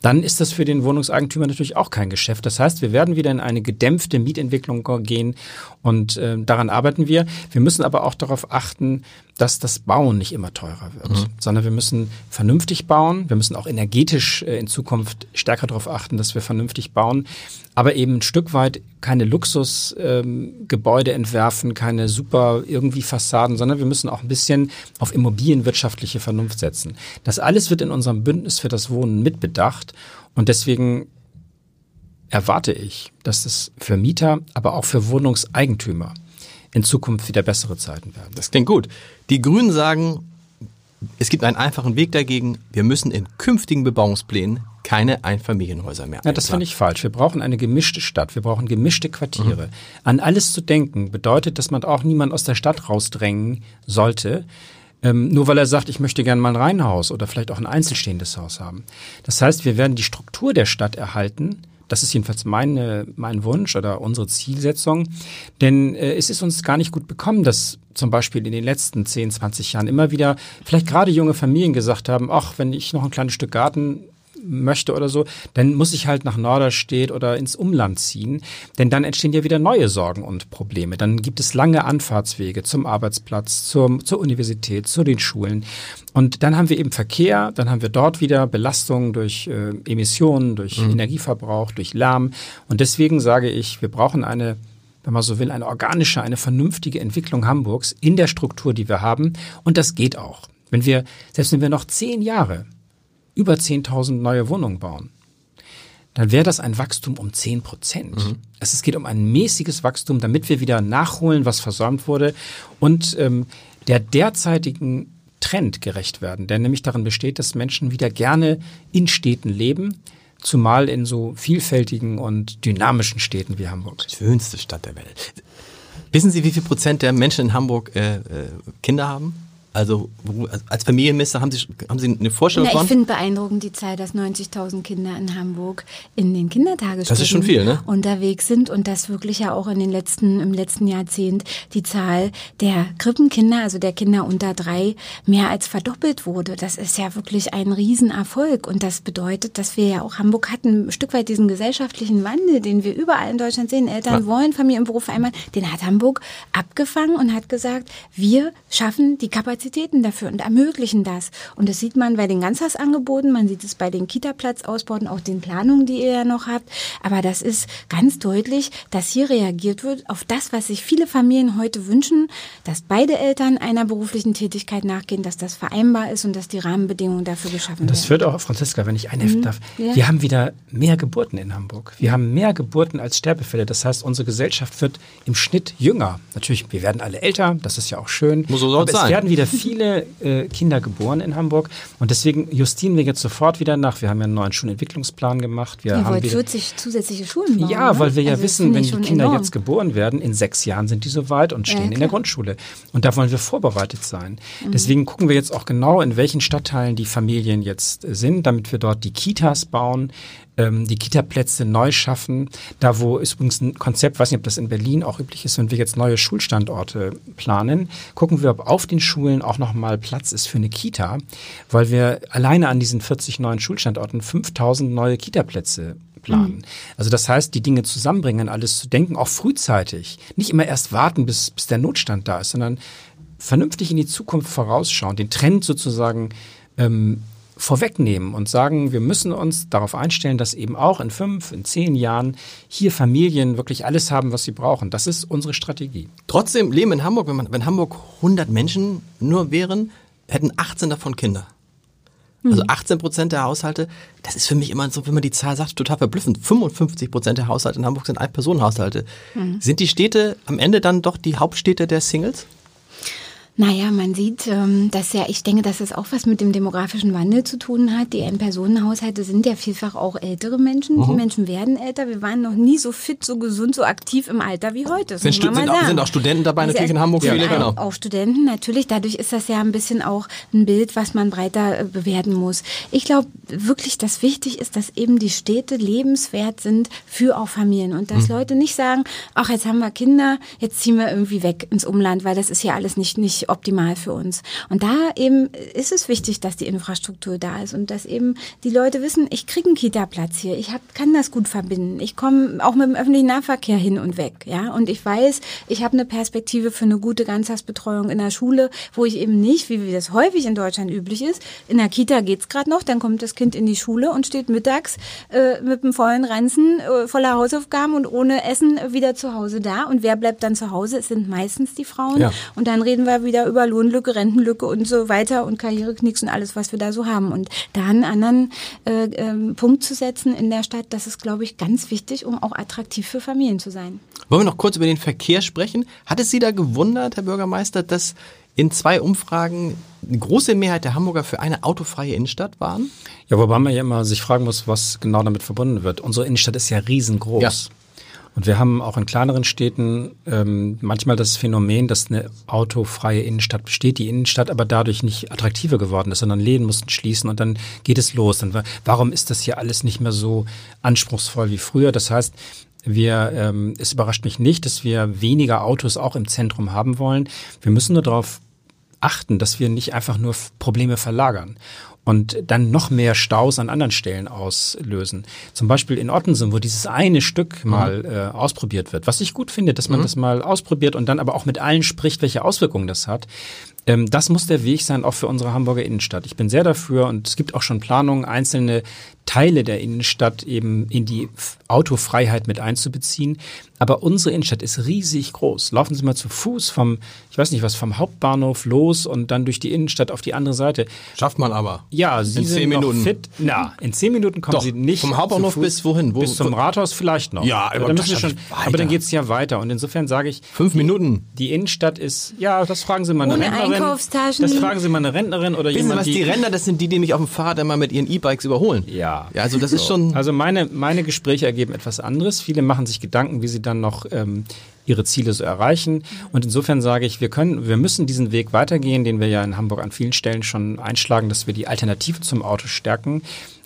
dann ist das für den Wohnungseigentümer natürlich auch kein Geschäft. Das heißt, wir werden wieder in eine gedämpfte Mietentwicklung gehen und äh, daran arbeiten wir. Wir müssen aber auch darauf achten, dass das Bauen nicht immer teurer wird, mhm. sondern wir müssen vernünftig bauen. Wir müssen auch energetisch äh, in Zukunft stärker darauf achten, dass wir vernünftig bauen, aber eben ein Stück weit keine Luxusgebäude ähm, entwerfen, keine super irgendwie Fassaden, sondern wir müssen auch ein bisschen auf immobilienwirtschaftliche Vernunft setzen. Das alles wird in unserem Bündnis für das Wohnen mitbedacht und deswegen erwarte ich, dass es für Mieter, aber auch für Wohnungseigentümer in Zukunft wieder bessere Zeiten werden. Das klingt gut. Die Grünen sagen, es gibt einen einfachen Weg dagegen. Wir müssen in künftigen Bebauungsplänen keine Einfamilienhäuser mehr. Ja, das finde ich falsch. Wir brauchen eine gemischte Stadt. Wir brauchen gemischte Quartiere. Mhm. An alles zu denken bedeutet, dass man auch niemand aus der Stadt rausdrängen sollte. Ähm, nur weil er sagt, ich möchte gerne mal ein Reihenhaus oder vielleicht auch ein einzelstehendes Haus haben. Das heißt, wir werden die Struktur der Stadt erhalten, das ist jedenfalls meine, mein Wunsch oder unsere Zielsetzung. Denn äh, es ist uns gar nicht gut bekommen, dass zum Beispiel in den letzten 10, 20 Jahren immer wieder vielleicht gerade junge Familien gesagt haben, ach, wenn ich noch ein kleines Stück Garten möchte oder so, dann muss ich halt nach Norderstedt oder ins Umland ziehen, denn dann entstehen ja wieder neue Sorgen und Probleme. Dann gibt es lange Anfahrtswege zum Arbeitsplatz, zur, zur Universität, zu den Schulen. Und dann haben wir eben Verkehr, dann haben wir dort wieder Belastungen durch äh, Emissionen, durch mhm. Energieverbrauch, durch Lärm. Und deswegen sage ich, wir brauchen eine wenn man so will, eine organische, eine vernünftige Entwicklung Hamburgs in der Struktur, die wir haben. Und das geht auch. Wenn wir, selbst wenn wir noch zehn Jahre über 10.000 neue Wohnungen bauen, dann wäre das ein Wachstum um 10 Prozent. Mhm. Also es geht um ein mäßiges Wachstum, damit wir wieder nachholen, was versäumt wurde und ähm, der derzeitigen Trend gerecht werden, der nämlich darin besteht, dass Menschen wieder gerne in Städten leben, zumal in so vielfältigen und dynamischen Städten wie Hamburg. Die schönste Stadt der Welt. Wissen Sie, wie viel Prozent der Menschen in Hamburg äh, äh Kinder haben? Also als Familienminister haben Sie, haben Sie eine Vorstellung Na, Ich finde beeindruckend die Zahl, dass 90.000 Kinder in Hamburg in den Kindertagesstätten viel, ne? unterwegs sind und dass wirklich ja auch in den letzten, im letzten Jahrzehnt die Zahl der Krippenkinder, also der Kinder unter drei, mehr als verdoppelt wurde. Das ist ja wirklich ein Riesenerfolg und das bedeutet, dass wir ja auch Hamburg hatten, ein Stück weit diesen gesellschaftlichen Wandel, den wir überall in Deutschland sehen. Eltern ja. wollen Familie und Beruf einmal, den hat Hamburg abgefangen und hat gesagt, wir schaffen die Kapazität Kapazitäten dafür und ermöglichen das. Und das sieht man bei den Ganztagsangeboten, man sieht es bei den Kita-Platzausbauten, auch den Planungen, die ihr ja noch habt. Aber das ist ganz deutlich, dass hier reagiert wird auf das, was sich viele Familien heute wünschen, dass beide Eltern einer beruflichen Tätigkeit nachgehen, dass das vereinbar ist und dass die Rahmenbedingungen dafür geschaffen werden. Das wird auch, Franziska, wenn ich einhelfen mhm. darf, ja. wir haben wieder mehr Geburten in Hamburg. Wir haben mehr Geburten als Sterbefälle. Das heißt, unsere Gesellschaft wird im Schnitt jünger. Natürlich, wir werden alle älter, das ist ja auch schön. Muss so Aber es sein. werden wieder viele äh, Kinder geboren in Hamburg und deswegen justieren wir jetzt sofort wieder nach. Wir haben ja einen neuen Schulentwicklungsplan gemacht. Wir Ihr haben wollt 40 zusätzliche Schulen bauen, Ja, weil wir ja also wissen, wenn die Kinder enorm. jetzt geboren werden, in sechs Jahren sind die soweit und stehen ja, in der Grundschule. Und da wollen wir vorbereitet sein. Mhm. Deswegen gucken wir jetzt auch genau, in welchen Stadtteilen die Familien jetzt sind, damit wir dort die Kitas bauen, ähm, die Kita-Plätze neu schaffen. Da wo ist übrigens ein Konzept, weiß nicht, ob das in Berlin auch üblich ist, wenn wir jetzt neue Schulstandorte planen, gucken wir, ob auf den Schulen auch nochmal Platz ist für eine Kita, weil wir alleine an diesen 40 neuen Schulstandorten 5000 neue Kita-Plätze planen. Mhm. Also das heißt, die Dinge zusammenbringen, alles zu denken, auch frühzeitig. Nicht immer erst warten, bis, bis der Notstand da ist, sondern vernünftig in die Zukunft vorausschauen, den Trend sozusagen ähm, vorwegnehmen und sagen, wir müssen uns darauf einstellen, dass eben auch in fünf, in zehn Jahren hier Familien wirklich alles haben, was sie brauchen. Das ist unsere Strategie. Trotzdem leben in Hamburg, wenn, man, wenn Hamburg 100 Menschen nur wären, hätten 18 davon Kinder. Also 18 hm. Prozent der Haushalte, das ist für mich immer so, wenn man die Zahl sagt, total verblüffend. 55 Prozent der Haushalte in Hamburg sind Ein-Personen-Haushalte. Mhm. Sind die Städte am Ende dann doch die Hauptstädte der Singles? Naja, man sieht, ähm, dass ja, ich denke, dass es auch was mit dem demografischen Wandel zu tun hat. Die Ein-Personen-Haushalte sind ja vielfach auch ältere Menschen. Mhm. Die Menschen werden älter. Wir waren noch nie so fit, so gesund, so aktiv im Alter wie heute. Sind, sind, auch, sind, auch, Studenten dabei natürlich in Hamburg? Viele, genau. Auch Studenten, natürlich. Dadurch ist das ja ein bisschen auch ein Bild, was man breiter äh, bewerten muss. Ich glaube wirklich, dass wichtig ist, dass eben die Städte lebenswert sind für auch Familien und dass mhm. Leute nicht sagen, ach, jetzt haben wir Kinder, jetzt ziehen wir irgendwie weg ins Umland, weil das ist ja alles nicht, nicht nicht optimal für uns. Und da eben ist es wichtig, dass die Infrastruktur da ist und dass eben die Leute wissen, ich kriege einen Kita-Platz hier, ich hab, kann das gut verbinden, ich komme auch mit dem öffentlichen Nahverkehr hin und weg, ja, und ich weiß, ich habe eine Perspektive für eine gute Ganztagsbetreuung in der Schule, wo ich eben nicht, wie das häufig in Deutschland üblich ist, in der Kita geht's gerade noch, dann kommt das Kind in die Schule und steht mittags äh, mit einem vollen Ranzen äh, voller Hausaufgaben und ohne Essen wieder zu Hause da. Und wer bleibt dann zu Hause? Es sind meistens die Frauen. Ja. Und dann reden wir wieder über Lohnlücke, Rentenlücke und so weiter und Karriereknicks und alles, was wir da so haben. Und da einen anderen äh, äh, Punkt zu setzen in der Stadt, das ist, glaube ich, ganz wichtig, um auch attraktiv für Familien zu sein. Wollen wir noch kurz über den Verkehr sprechen? Hat es Sie da gewundert, Herr Bürgermeister, dass in zwei Umfragen eine große Mehrheit der Hamburger für eine autofreie Innenstadt waren? Ja, wobei man ja immer sich fragen muss, was genau damit verbunden wird. Unsere Innenstadt ist ja riesengroß. Ja. Und wir haben auch in kleineren Städten ähm, manchmal das Phänomen, dass eine autofreie Innenstadt besteht, die Innenstadt aber dadurch nicht attraktiver geworden ist, sondern Läden mussten schließen und dann geht es los. Und warum ist das hier alles nicht mehr so anspruchsvoll wie früher? Das heißt, wir, ähm, es überrascht mich nicht, dass wir weniger Autos auch im Zentrum haben wollen. Wir müssen nur darauf achten, dass wir nicht einfach nur Probleme verlagern und dann noch mehr Staus an anderen Stellen auslösen. Zum Beispiel in Ottensen, wo dieses eine Stück mhm. mal äh, ausprobiert wird. Was ich gut finde, dass man mhm. das mal ausprobiert und dann aber auch mit allen spricht, welche Auswirkungen das hat. Ähm, das muss der Weg sein, auch für unsere Hamburger Innenstadt. Ich bin sehr dafür und es gibt auch schon Planungen, einzelne Teile der Innenstadt eben in die Autofreiheit mit einzubeziehen. Aber unsere Innenstadt ist riesig groß. Laufen Sie mal zu Fuß vom, ich weiß nicht was, vom Hauptbahnhof los und dann durch die Innenstadt auf die andere Seite. Schafft man aber. Ja, Sie in sind zehn Minuten. fit. Na, in zehn Minuten kommen Doch, Sie nicht. Vom Hauptbahnhof bis wohin? Wo, bis zum Rathaus vielleicht noch. Ja, aber, dann müssen schon, aber dann geht's ja weiter. Und insofern sage ich. Fünf Minuten. Die Innenstadt ist, ja, das fragen Sie mal eine Ohne Rentnerin. Einkaufstaschen. Das fragen Sie mal eine Rentnerin oder Wissen jemand, Sie was, die, die Rentner, das sind die, die mich auf dem Fahrrad immer mit ihren E-Bikes überholen. Ja. Ja, also das ist schon. Also meine, meine Gespräche ergeben etwas anderes. Viele machen sich Gedanken, wie sie dann noch ähm, ihre Ziele so erreichen. Und insofern sage ich, wir können, wir müssen diesen Weg weitergehen, den wir ja in Hamburg an vielen Stellen schon einschlagen, dass wir die Alternative zum Auto stärken.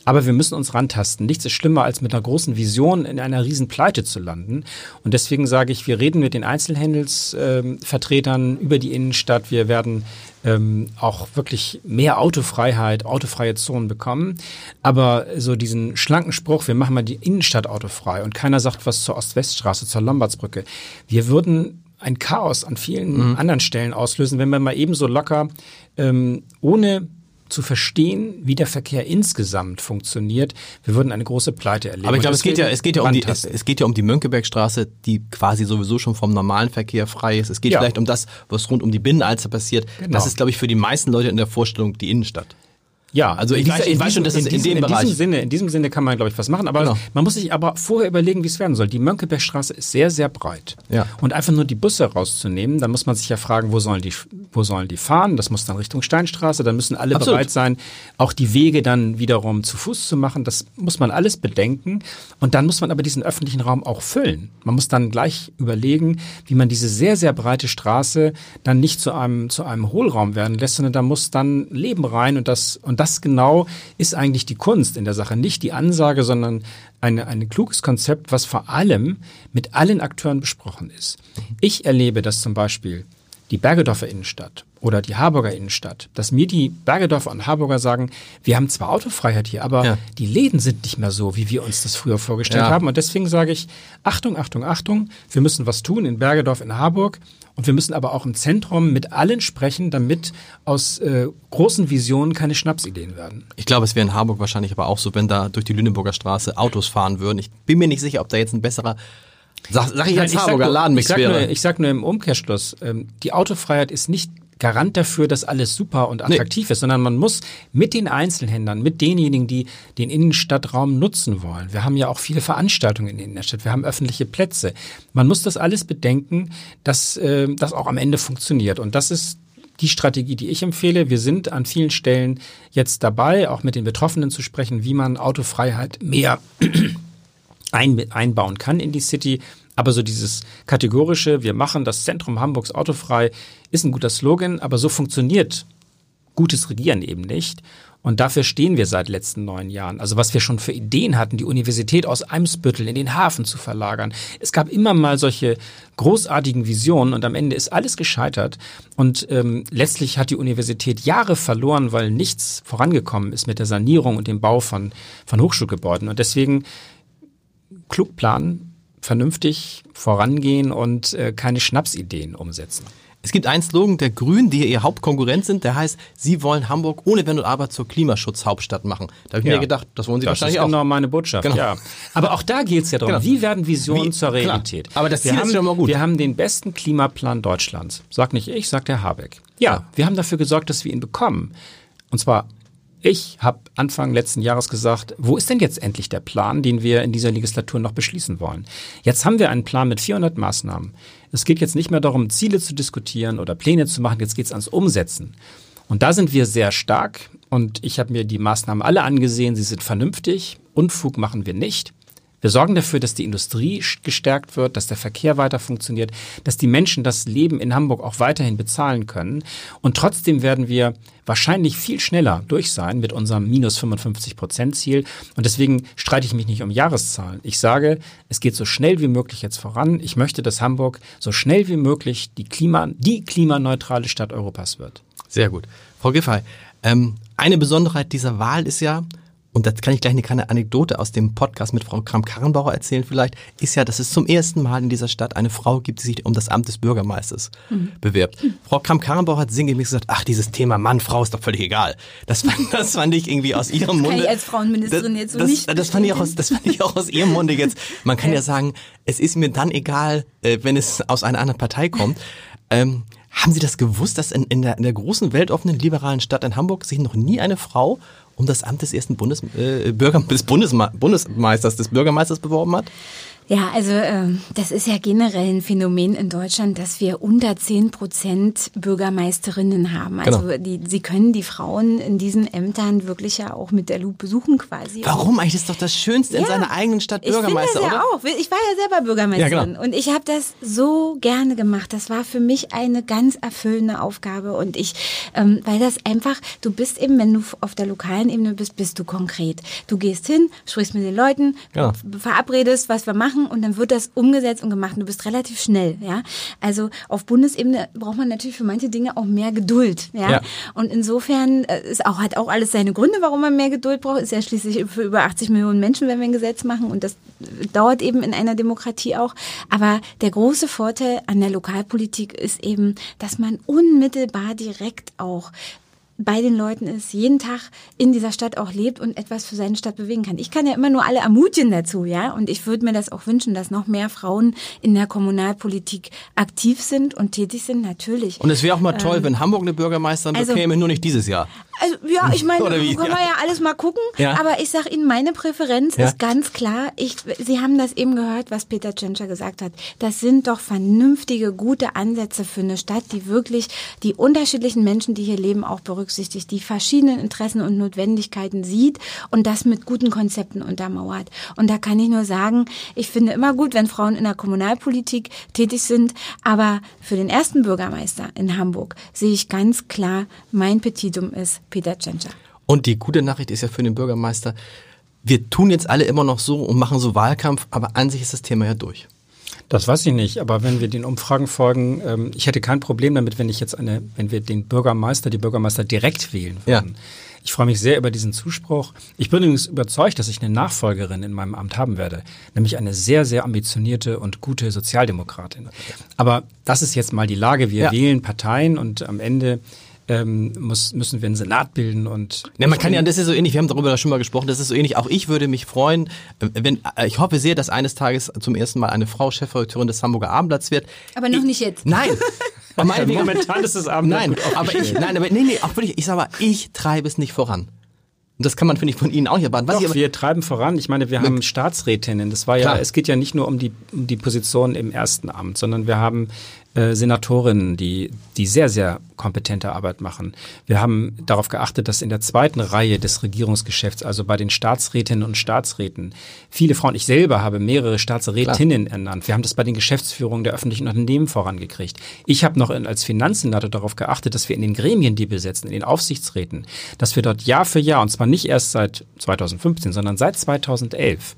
Aber wir müssen uns rantasten. Nichts ist schlimmer, als mit einer großen Vision in einer riesen Pleite zu landen. Und deswegen sage ich, wir reden mit den Einzelhandelsvertretern ähm, über die Innenstadt. Wir werden ähm, auch wirklich mehr Autofreiheit, autofreie Zonen bekommen. Aber so diesen schlanken Spruch, wir machen mal die Innenstadt autofrei und keiner sagt was zur Ost-West-Straße, zur Lombardsbrücke. Wir würden ein Chaos an vielen mhm. anderen Stellen auslösen, wenn wir mal ebenso locker ähm, ohne zu verstehen, wie der Verkehr insgesamt funktioniert, wir würden eine große Pleite erleben. Aber ich glaube, es geht ja, es geht ja um die, es, es, geht ja um die Mönckebergstraße, die quasi sowieso schon vom normalen Verkehr frei ist. Es geht ja. vielleicht um das, was rund um die Binnenalster passiert. Genau. Das ist, glaube ich, für die meisten Leute in der Vorstellung die Innenstadt. Ja, also ich, weiß, ich weiß schon, dass es in, in, diesem, in Bereich. Diesem Sinne, in diesem Sinne kann man, glaube ich, was machen. Aber genau. man muss sich aber vorher überlegen, wie es werden soll. Die Mönckebergstraße ist sehr, sehr breit. Ja. Und einfach nur die Busse rauszunehmen, dann muss man sich ja fragen, wo sollen die, wo sollen die fahren? Das muss dann Richtung Steinstraße. Dann müssen alle Absolut. bereit sein, auch die Wege dann wiederum zu Fuß zu machen. Das muss man alles bedenken. Und dann muss man aber diesen öffentlichen Raum auch füllen. Man muss dann gleich überlegen, wie man diese sehr, sehr breite Straße dann nicht zu einem, zu einem Hohlraum werden lässt, sondern da muss dann Leben rein und das, und das genau ist eigentlich die Kunst in der Sache. Nicht die Ansage, sondern eine, ein kluges Konzept, was vor allem mit allen Akteuren besprochen ist. Ich erlebe, dass zum Beispiel die Bergedorfer Innenstadt oder die Harburger Innenstadt, dass mir die Bergedorfer und Harburger sagen, wir haben zwar Autofreiheit hier, aber ja. die Läden sind nicht mehr so, wie wir uns das früher vorgestellt ja. haben. Und deswegen sage ich, Achtung, Achtung, Achtung, wir müssen was tun in Bergedorf, in Harburg. Und wir müssen aber auch im Zentrum mit allen sprechen, damit aus äh, großen Visionen keine Schnapsideen werden. Ich glaube, es wäre in Harburg wahrscheinlich aber auch so, wenn da durch die Lüneburger Straße Autos fahren würden. Ich bin mir nicht sicher, ob da jetzt ein besserer Sag, sag ich als Nein, Harburger Ladenmix ich wäre. Nur, ich sag nur im Umkehrschluss, ähm, die Autofreiheit ist nicht Garant dafür, dass alles super und attraktiv nee. ist, sondern man muss mit den Einzelhändlern, mit denjenigen, die den Innenstadtraum nutzen wollen. Wir haben ja auch viele Veranstaltungen in der Innenstadt, wir haben öffentliche Plätze. Man muss das alles bedenken, dass äh, das auch am Ende funktioniert. Und das ist die Strategie, die ich empfehle. Wir sind an vielen Stellen jetzt dabei, auch mit den Betroffenen zu sprechen, wie man Autofreiheit mehr einbauen kann in die City. Aber so dieses kategorische, wir machen das Zentrum Hamburgs autofrei, ist ein guter Slogan, aber so funktioniert gutes Regieren eben nicht. Und dafür stehen wir seit letzten neun Jahren. Also was wir schon für Ideen hatten, die Universität aus Eimsbüttel in den Hafen zu verlagern. Es gab immer mal solche großartigen Visionen und am Ende ist alles gescheitert. Und ähm, letztlich hat die Universität Jahre verloren, weil nichts vorangekommen ist mit der Sanierung und dem Bau von, von Hochschulgebäuden. Und deswegen klug planen, vernünftig vorangehen und äh, keine Schnapsideen umsetzen. Es gibt einen Slogan der Grünen, die ihr Hauptkonkurrent sind, der heißt, sie wollen Hamburg ohne Wenn und Aber zur Klimaschutzhauptstadt machen. Da habe ich ja. mir gedacht, das wollen sie das wahrscheinlich ist genau auch. meine Botschaft, Genau. ja. Aber auch da geht es ja darum, Genau. wie werden Visionen Wie- zur klar. Realität? Aber das wir Ziel ist haben, schon mal gut. Wir haben den besten Klimaplan Deutschlands. Sag nicht ich, sagt der Habeck. Ja, wir haben dafür gesorgt, dass wir ihn bekommen. Und zwar ich habe Anfang letzten Jahres gesagt, wo ist denn jetzt endlich der Plan, den wir in dieser Legislatur noch beschließen wollen? Jetzt haben wir einen Plan mit 400 Maßnahmen. Es geht jetzt nicht mehr darum, Ziele zu diskutieren oder Pläne zu machen, jetzt geht es ans Umsetzen. Und da sind wir sehr stark und ich habe mir die Maßnahmen alle angesehen, sie sind vernünftig, Unfug machen wir nicht. Wir sorgen dafür, dass die Industrie gestärkt wird, dass der Verkehr weiter funktioniert, dass die Menschen das Leben in Hamburg auch weiterhin bezahlen können. Und trotzdem werden wir wahrscheinlich viel schneller durch sein mit unserem minus 55 Prozent Ziel. Und deswegen streite ich mich nicht um Jahreszahlen. Ich sage, es geht so schnell wie möglich jetzt voran. Ich möchte, dass Hamburg so schnell wie möglich die, Klima, die klimaneutrale Stadt Europas wird. Sehr gut. Frau Giffey, ähm, eine Besonderheit dieser Wahl ist ja, und das kann ich gleich eine kleine Anekdote aus dem Podcast mit Frau Kram-Karrenbauer erzählen vielleicht, ist ja, dass es zum ersten Mal in dieser Stadt eine Frau gibt, die sich um das Amt des Bürgermeisters bewirbt. Frau Kram-Karrenbauer hat sinngemäß gesagt, ach, dieses Thema Mann, Frau ist doch völlig egal. Das fand, das fand ich irgendwie aus ihrem Munde. ich als Frauenministerin das, jetzt so das, nicht Das fand, ich auch aus, das fand ich auch aus ihrem Munde jetzt. Man kann ja sagen, es ist mir dann egal, äh, wenn es aus einer anderen Partei kommt. Ähm, haben Sie das gewusst, dass in, in, der, in der großen, weltoffenen, liberalen Stadt in Hamburg sich noch nie eine Frau um das Amt des ersten Bundes, äh, Bürger, des Bundesma Bundesmeisters, des Bürgermeisters beworben hat? Ja, also ähm, das ist ja generell ein Phänomen in Deutschland, dass wir unter 10 Prozent Bürgermeisterinnen haben. Also Genau. die, sie können die Frauen in diesen Ämtern wirklich ja auch mit der Lupe suchen quasi. Warum eigentlich? Das ist doch das Schönste in Ja, seiner eigenen Stadt Ich Bürgermeister, finde das ja oder? auch. Ich war ja selber Bürgermeisterin Ja, genau. und ich habe das so gerne gemacht. Das war für mich eine ganz erfüllende Aufgabe und ich, ähm, weil das einfach, du bist eben, wenn du auf der lokalen Ebene bist, bist du konkret. Du gehst hin, sprichst mit den Leuten, Genau. verabredest, was wir machen und dann wird das umgesetzt und gemacht. Und du bist relativ schnell, ja. Also auf Bundesebene braucht man natürlich für manche Dinge auch mehr Geduld, ja. Ja. Und insofern äh, ist auch, hat auch alles seine Gründe, warum man mehr Geduld braucht. Ist ja schließlich für über 80 Millionen Menschen, wenn wir ein Gesetz machen. Und das äh, dauert eben in einer Demokratie auch. Aber der große Vorteil an der Lokalpolitik ist eben, dass man unmittelbar direkt auch bei den Leuten ist, jeden Tag in dieser Stadt auch lebt und etwas für seine Stadt bewegen kann. Ich kann ja immer nur alle ermutigen dazu, ja. Und ich würde mir das auch wünschen, dass noch mehr Frauen in der Kommunalpolitik aktiv sind und tätig sind, natürlich. Und es wäre auch mal toll, wenn Hamburg eine Bürgermeisterin also- bekäme, nur nicht dieses Jahr. Also ja, ich meine, Oder wie? können wir Ja. ja alles mal gucken. Ja. Aber ich sag Ihnen, meine Präferenz Ja. ist ganz klar. Ich, Sie haben das eben gehört, was Peter Tschentscher gesagt hat. Das sind doch vernünftige, gute Ansätze für eine Stadt, die wirklich die unterschiedlichen Menschen, die hier leben, auch berücksichtigt, die verschiedenen Interessen und Notwendigkeiten sieht und das mit guten Konzepten untermauert. Und da kann ich nur sagen, ich finde immer gut, wenn Frauen in der Kommunalpolitik tätig sind, aber für den ersten Bürgermeister in Hamburg sehe ich ganz klar, mein Petitum ist Peter Tschentscher. Und die gute Nachricht ist ja für den Bürgermeister, wir tun jetzt alle immer noch so und machen so Wahlkampf, aber an sich ist das Thema ja durch. Das weiß ich nicht, aber wenn wir den Umfragen folgen, ähm, ich hätte kein Problem damit, wenn ich jetzt eine, wenn wir den Bürgermeister, die Bürgermeister direkt wählen würden. Ja. Ich freue mich sehr über diesen Zuspruch. Ich bin übrigens überzeugt, dass ich eine Nachfolgerin in meinem Amt haben werde, nämlich eine sehr, sehr ambitionierte und gute Sozialdemokratin. Aber das ist jetzt mal die Lage. Wir Ja. wählen Parteien und am Ende ähm, muss, müssen wir einen Senat bilden und Ja, man kann ja, das ist so ähnlich, wir haben darüber schon mal gesprochen, das ist so ähnlich, auch ich würde mich freuen, äh, wenn, äh, ich hoffe sehr, dass eines Tages zum ersten Mal eine Frau Chefredakteurin des Hamburger Abendblatts wird. Aber noch nicht jetzt. Nein! Momentan ist das Abendblatt Nein, gut aber ich, nein, aber nee, nee, auch wirklich, ich sag mal, ich treibe es nicht voran. Und das kann man, finde ich, von Ihnen auch nicht erwarten. Was Doch, ich aber, wir treiben voran. Ich meine, wir haben Staatsrätinnen. Das war ja, Klar. es geht ja nicht nur um die, um die Position im ersten Amt, sondern wir haben äh, Senatorinnen, die, die sehr, sehr kompetente Arbeit machen. Wir haben darauf geachtet, dass in der zweiten Reihe des Regierungsgeschäfts, also bei den Staatsrätinnen und Staatsräten, viele Frauen, ich selber habe mehrere Staatsrätinnen Klar. ernannt. Wir haben das bei den Geschäftsführungen der öffentlichen Unternehmen vorangekriegt. Ich habe noch in, als Finanzsenator darauf geachtet, dass wir in den Gremien, die besetzen, in den Aufsichtsräten, dass wir dort Jahr für Jahr, und zwar nicht erst seit 2015, sondern seit 2011,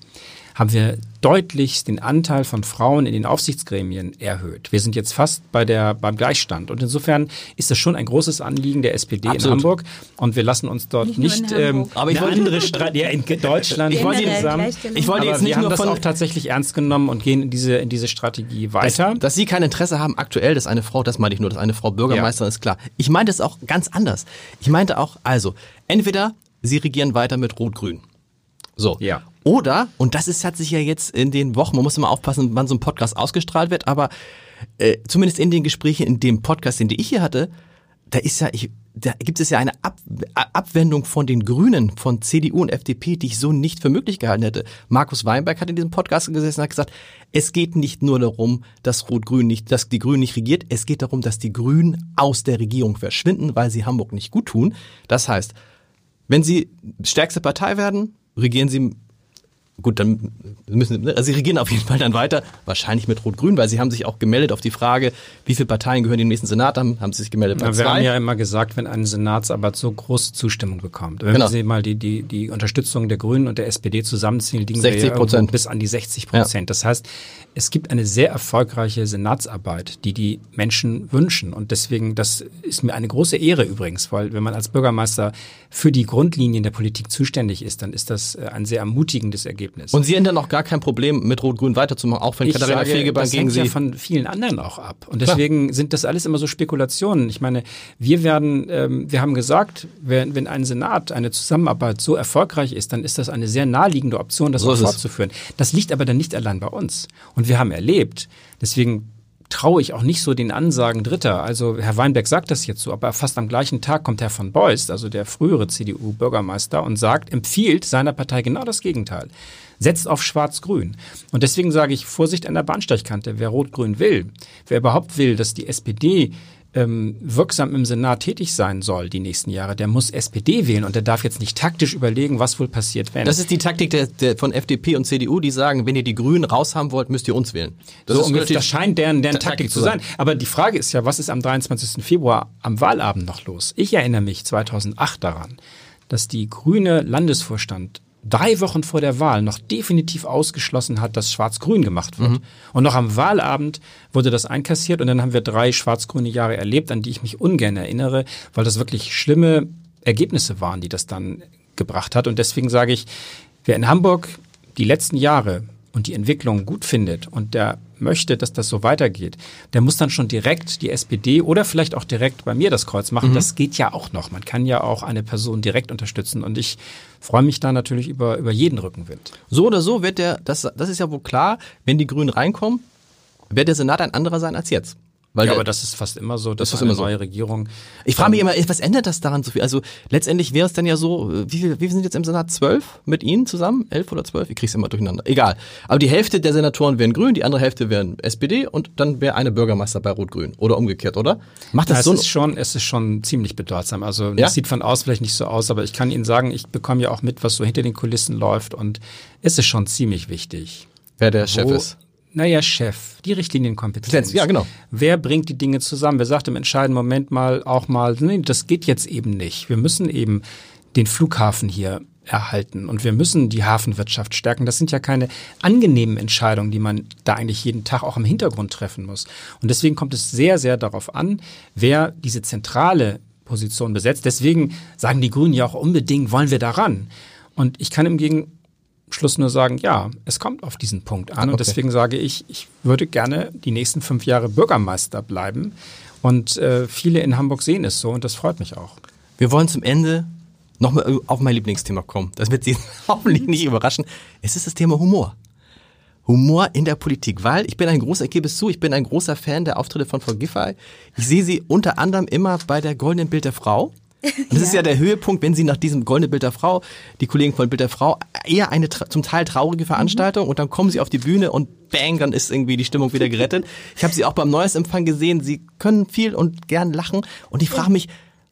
haben wir deutlich den Anteil von Frauen in den Aufsichtsgremien erhöht. Wir sind jetzt fast bei der, beim Gleichstand. Und insofern ist das schon ein großes Anliegen der SPD Absolut. in Hamburg. Und wir lassen uns dort nicht, nicht ähm, aber ich wollte andere ja, in Deutschland. ich wollte, zusammen, ich wollte jetzt nicht nur das auch tatsächlich ernst genommen und gehen in diese, in diese Strategie weiter. Dass, dass Sie kein Interesse haben aktuell, dass eine Frau, das meine ich nur, dass eine Frau Bürgermeisterin ja. ist klar. Ich meinte es auch ganz anders. Ich meinte auch, also, entweder Sie regieren weiter mit Rot-Grün. So. Ja. Oder, und das ist, hat sich ja jetzt in den Wochen, man muss immer aufpassen, wann so ein Podcast ausgestrahlt wird, aber äh, zumindest in den Gesprächen, in dem Podcast, den ich hier hatte, da ist ja, ich, da gibt es ja eine Ab Abwendung von den Grünen, von CDU und FDP, die ich so nicht für möglich gehalten hätte. Markus Weinberg hat in diesem Podcast gesessen und hat gesagt, es geht nicht nur darum, dass Rot-Grün nicht, dass die Grünen nicht regiert, es geht darum, dass die Grünen aus der Regierung verschwinden, weil sie Hamburg nicht gut tun. Das heißt, wenn sie stärkste Partei werden, regieren sie gut, dann müssen also sie regieren auf jeden Fall dann weiter, wahrscheinlich mit Rot-Grün, weil sie haben sich auch gemeldet auf die Frage, wie viele Parteien gehören in den nächsten Senat, haben, haben sie sich gemeldet bei ja, zwei. Wir haben ja immer gesagt, wenn eine Senatsarbeit so große Zustimmung bekommt, wenn genau. Sie mal die, die, die Unterstützung der Grünen und der SPD zusammenziehen, liegen 60 wir bis an die 60 Prozent. Ja. Das heißt, es gibt eine sehr erfolgreiche Senatsarbeit, die die Menschen wünschen und deswegen, das ist mir eine große Ehre übrigens, weil wenn man als Bürgermeister für die Grundlinien der Politik zuständig ist, dann ist das äh, ein sehr ermutigendes Ergebnis. Ergebnis. Und Sie hätten dann auch gar kein Problem, mit Rot-Grün weiterzumachen, auch wenn ich Katharina sage, Fegebank gegen Sie... Das hängt ja von vielen anderen auch ab. Und deswegen Klar. sind das alles immer so Spekulationen. Ich meine, wir werden, ähm, wir haben gesagt, wenn, wenn ein Senat, eine Zusammenarbeit so erfolgreich ist, dann ist das eine sehr naheliegende Option, das so fortzuführen. Das liegt aber dann nicht allein bei uns. Und wir haben erlebt, deswegen traue ich auch nicht so den Ansagen Dritter. Also Herr Weinberg sagt das jetzt so, aber fast am gleichen Tag kommt Herr von Beust, also der frühere CDU-Bürgermeister, und sagt, empfiehlt seiner Partei genau das Gegenteil. Setzt auf Schwarz-Grün. Und deswegen sage ich, Vorsicht an der Bahnsteigkante. Wer Rot-Grün will, wer überhaupt will, dass die SPD ähm, wirksam im Senat tätig sein soll die nächsten Jahre, der muss SPD wählen und der darf jetzt nicht taktisch überlegen, was wohl passiert, wenn. Das ist die Taktik der, der von FDP und CDU, die sagen, wenn ihr die Grünen raushaben wollt, müsst ihr uns wählen. Das, so ungefähr, das scheint deren, deren Taktik, Taktik zu sein. Aber die Frage ist ja, was ist am 23. Februar am Wahlabend noch los? Ich erinnere mich 2008 daran, dass die grüne Landesvorstand drei Wochen vor der Wahl noch definitiv ausgeschlossen hat, dass Schwarz-Grün gemacht wird. Mhm. Und noch am Wahlabend wurde das einkassiert und dann haben wir drei schwarz-grüne Jahre erlebt, an die ich mich ungern erinnere, weil das wirklich schlimme Ergebnisse waren, die das dann gebracht hat. Und deswegen sage ich, wer in Hamburg die letzten Jahre und die Entwicklung gut findet und der möchte, dass das so weitergeht, der muss dann schon direkt die SPD oder vielleicht auch direkt bei mir das Kreuz machen. Mhm. Das geht ja auch noch. Man kann ja auch eine Person direkt unterstützen und ich freue mich da natürlich über, über jeden Rückenwind. So oder so wird der, das, das ist ja wohl klar, wenn die Grünen reinkommen, wird der Senat ein anderer sein als jetzt. Weil ja, aber das ist fast immer so, dass das ist eine neue so. Regierung. Ich frage mich immer, was ändert das daran so viel? Also letztendlich wäre es dann ja so, wie viel, wie viel sind jetzt im Senat? Zwölf mit Ihnen zusammen? Elf oder zwölf? Ich krieg's immer durcheinander. Egal. Aber die Hälfte der Senatoren wären grün, die andere Hälfte wären SPD und dann wäre eine Bürgermeister bei Rot-Grün. Oder umgekehrt, oder? Macht das ja, so? Es ist schon, es ist schon ziemlich bedeutsam. Also das sieht von aus vielleicht nicht so aus, aber ich kann Ihnen sagen, ich bekomme ja auch mit, was so hinter den Kulissen läuft und es ist schon ziemlich wichtig. Wer der Chef ist. Naja, Chef, die Richtlinienkompetenz. Ja, genau. Wer bringt die Dinge zusammen? Wer sagt im entscheidenden Moment mal auch mal, nee, das geht jetzt eben nicht. Wir müssen eben den Flughafen hier erhalten und wir müssen die Hafenwirtschaft stärken. Das sind ja keine angenehmen Entscheidungen, die man da eigentlich jeden Tag auch im Hintergrund treffen muss. Und deswegen kommt es sehr, sehr darauf an, wer diese zentrale Position besetzt. Deswegen sagen die Grünen ja auch unbedingt, wollen wir daran. Und ich kann im Gegenteil Schluss nur sagen, ja, es kommt auf diesen Punkt an. Okay. Und deswegen sage ich, ich würde gerne die nächsten fünf Jahre Bürgermeister bleiben. Und äh, viele in Hamburg sehen es so und das freut mich auch. Wir wollen zum Ende nochmal auf mein Lieblingsthema kommen. Das wird Sie hoffentlich nicht überraschen. Es ist das Thema Humor. Humor in der Politik, weil ich bin ein großer, ich gebe es zu, ich bin ein großer Fan der Auftritte von Frau Giffey. Ich sehe sie unter anderem immer bei der Goldenen Bild der Frau Und das ja. ist ja der Höhepunkt, wenn Sie nach diesem Goldene Bild der Frau, die Kollegen von Bild der Frau, eher eine zum Teil traurige Veranstaltung mhm. und dann kommen Sie auf die Bühne und bang, dann ist irgendwie die Stimmung wieder gerettet. Ich habe Sie auch beim Neujahrsempfang gesehen, Sie können viel und gern lachen und ich frage mich,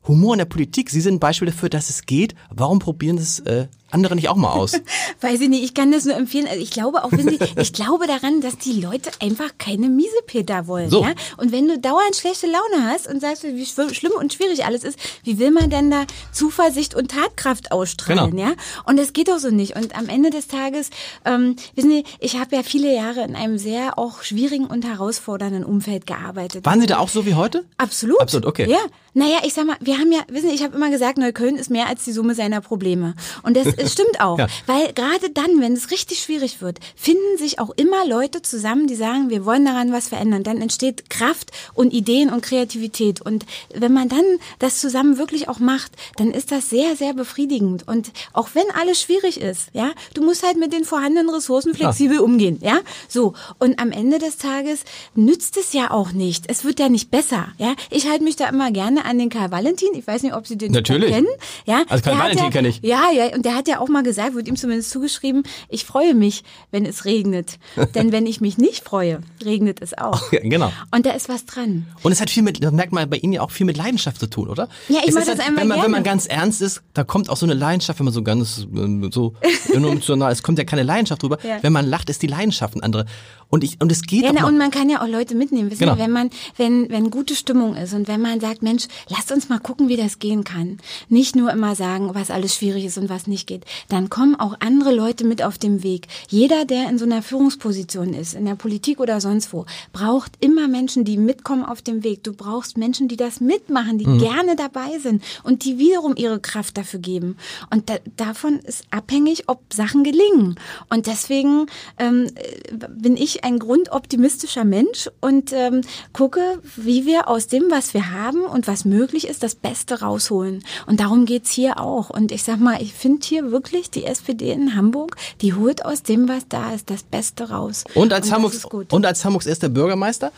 Humor in der Politik, Sie sind ein Beispiel dafür, dass es geht. Warum probieren es äh, andere nicht auch mal aus? Weiß ich nicht, ich kann das nur empfehlen. Also ich glaube auch, wissen Sie, ich glaube daran, dass die Leute einfach keine Miesepeter wollen. So. Ja? Und wenn du dauernd schlechte Laune hast und sagst, wie schlimm und schwierig alles ist, wie will man denn da Zuversicht und Tatkraft ausstrahlen? Genau. Ja? Und das geht doch so nicht. Und am Ende des Tages, ähm, wissen Sie, ich habe ja viele Jahre in einem sehr auch schwierigen und herausfordernden Umfeld gearbeitet. Waren Sie da auch so wie heute? Absolut. Absolut, okay. Ja, naja, ich sag mal, wir haben ja, wissen Sie, ich habe immer gesagt, Neukölln ist mehr als die Summe seiner Probleme. Und das, das stimmt auch. ja. Weil gerade dann, wenn es richtig schwierig wird, finden sich auch immer Leute zusammen, die sagen, wir wollen daran was verändern. Dann entsteht Kraft und Ideen und Kreativität. Und wenn man dann das zusammen wirklich auch macht, dann ist das sehr, sehr befriedigend. Und auch wenn alles schwierig ist, ja, du musst halt mit den vorhandenen Ressourcen flexibel ja. umgehen, ja. So. Und am Ende des Tages nützt es ja auch nicht. Es wird ja nicht besser, ja. Ich halte mich da immer gerne an den Karl Valentin. Ich weiß nicht, ob Sie den Natürlich. kennen. Ja, also Karl Valentin ja, kenne ich. Ja, ja, und der hat ja auch mal gesagt, wird ihm zumindest zugeschrieben, ich freue mich, wenn es regnet. Denn wenn ich mich nicht freue, regnet es auch. Ja, genau. Und da ist was dran. Und es hat viel mit, das merkt man bei Ihnen ja auch viel mit Leidenschaft zu tun, oder? Ja, ich mache das halt, einmal wenn man, gerne. wenn man ganz ernst ist, da kommt auch so eine Leidenschaft, wenn man so ganz so emotional, es kommt ja keine Leidenschaft drüber. Ja. Wenn man lacht, ist die Leidenschaft ein andere. Und ich und es geht ja, na, und man kann ja auch Leute mitnehmen, wissen Genau. Wenn man wenn wenn gute Stimmung ist und wenn man sagt, Mensch, lasst uns mal gucken, wie das gehen kann. Nicht nur immer sagen, was alles schwierig ist und was nicht geht. Dann kommen auch andere Leute mit auf dem Weg. Jeder, der in so einer Führungsposition ist, in der Politik oder sonst wo, braucht immer Menschen, die mitkommen auf dem Weg. Du brauchst Menschen, die das mitmachen, die gerne dabei sind und die wiederum ihre Kraft dafür geben. Und da, davon ist abhängig, ob Sachen gelingen. Und deswegen ähm, äh, bin ich ein grundoptimistischer Mensch und ähm, gucke, wie wir aus dem, was wir haben und was möglich ist, das Beste rausholen. Und darum geht's hier auch. Und ich sag mal, ich finde hier wirklich die SPD in Hamburg, die holt aus dem, was da ist, das Beste raus. Und als das Hamburgs und als Hamburgs erster Bürgermeister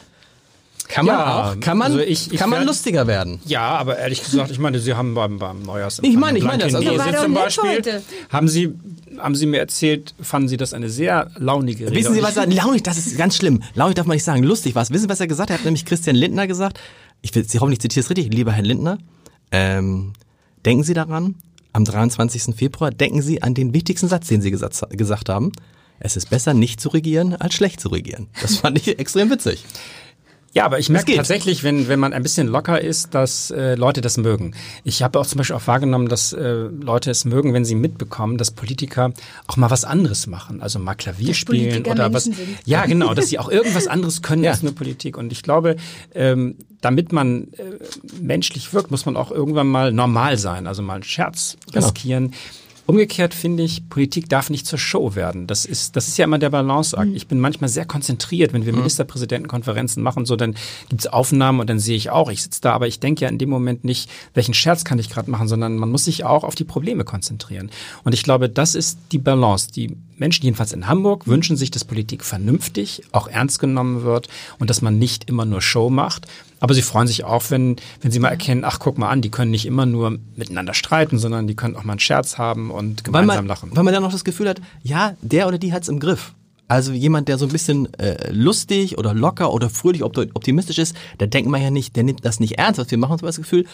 kann man Ja, auch, kann man, also ich- ich kann man werd- lustiger werden. Ja, aber ehrlich gesagt, ich meine, Sie haben beim, beim Neujahrsempfang Ich meine, ich meine das, also- war doch zum Beispiel, heute. haben Sie, haben Sie mir erzählt, fanden Sie das eine sehr launige Rede? Wissen Sie, was er, launig, das ist ganz schlimm. Launig darf man nicht sagen. Lustig was. Wissen Sie, was er gesagt hat? Er hat nämlich Christian Lindner gesagt. Ich will, Sie hoffentlich zitiere es richtig. Lieber Herr Lindner, ähm, denken Sie daran, am 23. Februar, denken Sie an den wichtigsten Satz, den Sie gesagt, gesagt haben. Es ist besser, nicht zu regieren, als schlecht zu regieren. Das fand ich extrem witzig. Ja, aber ich merke tatsächlich, wenn, wenn man ein bisschen locker ist, dass äh, Leute das mögen. Ich habe auch zum Beispiel auch wahrgenommen, dass äh, Leute es mögen, wenn sie mitbekommen, dass Politiker auch mal was anderes machen. Also mal Klavier Dass spielen oder was. Sind. Ja, genau, dass sie auch irgendwas anderes können Ja. als nur Politik. Und ich glaube, ähm, damit man äh, menschlich wirkt, muss man auch irgendwann mal normal sein, also mal einen Scherz Genau. riskieren. Umgekehrt finde ich, Politik darf nicht zur Show werden. Das ist, das ist ja immer der Balanceakt. Ich bin manchmal sehr konzentriert, wenn wir Ministerpräsidentenkonferenzen machen, so dann gibt's Aufnahmen und dann sehe ich auch, ich sitze da, aber ich denke ja in dem Moment nicht, welchen Scherz kann ich gerade machen, sondern man muss sich auch auf die Probleme konzentrieren. Und ich glaube, das ist die Balance. Die Menschen, jedenfalls in Hamburg, wünschen sich, dass Politik vernünftig, auch ernst genommen wird und dass man nicht immer nur Show macht. Aber sie freuen sich auch, wenn, wenn sie mal erkennen, ach, guck mal an, die können nicht immer nur miteinander streiten, sondern die können auch mal einen Scherz haben und Weil gemeinsam man, lachen. weil man dann noch das Gefühl hat, ja, der oder die hat's im Griff. Also jemand, der so ein bisschen äh, lustig oder locker oder fröhlich opti- optimistisch ist, da denkt man ja nicht, der nimmt das nicht ernst, was wir machen, sondern das Gefühl,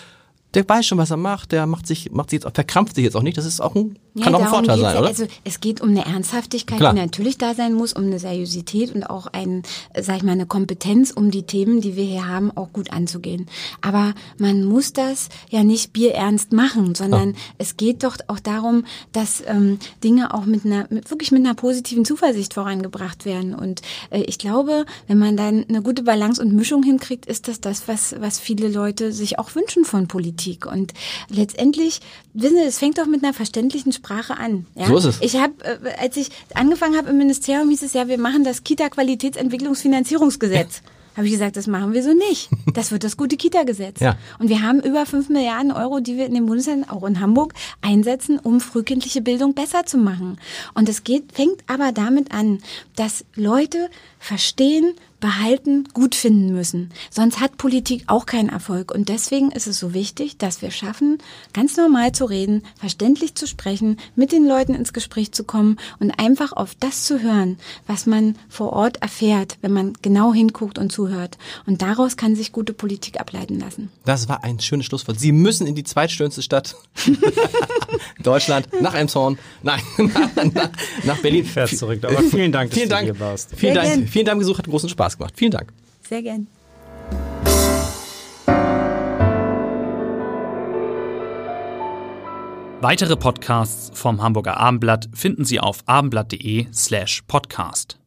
der weiß schon, was er macht, der macht sich, macht sich jetzt, auch- verkrampft sich jetzt auch nicht. Das ist auch ein, kann auch ein Vorteil sein, ja. oder? Also es geht um eine Ernsthaftigkeit, Klar. die natürlich da sein muss, um eine Seriosität und auch ein, sag ich mal, eine Kompetenz, um die Themen, die wir hier haben, auch gut anzugehen. Aber man muss das ja nicht bierernst machen, sondern es geht doch auch darum, dass ähm, Dinge auch mit einer, mit, wirklich mit einer positiven Zuversicht vorangebracht werden. Und äh, ich glaube, wenn man dann eine gute Balance und Mischung hinkriegt, ist das das, was, was viele Leute sich auch wünschen von Politik. Und letztendlich, wissen Sie, es fängt doch mit einer verständlichen Sprache an. Ja? So ist es. Ich habe, äh, als ich angefangen habe im Ministerium, hieß es ja, wir machen das Kita-Qualitätsentwicklungsfinanzierungsgesetz. Habe ich gesagt, das machen wir so nicht. Das wird das gute Kita-Gesetz. Ja. Und wir haben über 5 Milliarden Euro, die wir in den Bundesländern, auch in Hamburg, einsetzen, um frühkindliche Bildung besser zu machen. Und es geht, fängt aber damit an, dass Leute verstehen, behalten, gut finden müssen. Sonst hat Politik auch keinen Erfolg. Und deswegen ist es so wichtig, dass wir schaffen, ganz normal zu reden, verständlich zu sprechen, mit den Leuten ins Gespräch zu kommen und einfach auf das zu hören, was man vor Ort erfährt, wenn man genau hinguckt und zuhört. Und daraus kann sich gute Politik ableiten lassen. Das war ein schönes Schlusswort. Sie müssen in die zweitschönste Stadt Deutschland, nach Emshorn, nein, nach, nach Berlin. Fährt zurück. Aber vielen Dank, dass vielen du Dank, hier warst. Vielen Sehr Dank, gern. vielen Dank, Besuch hat großen Spaß gemacht. Vielen Dank. Sehr gern. Weitere Podcasts vom Hamburger Abendblatt finden Sie auf abendblatt.de slash podcast.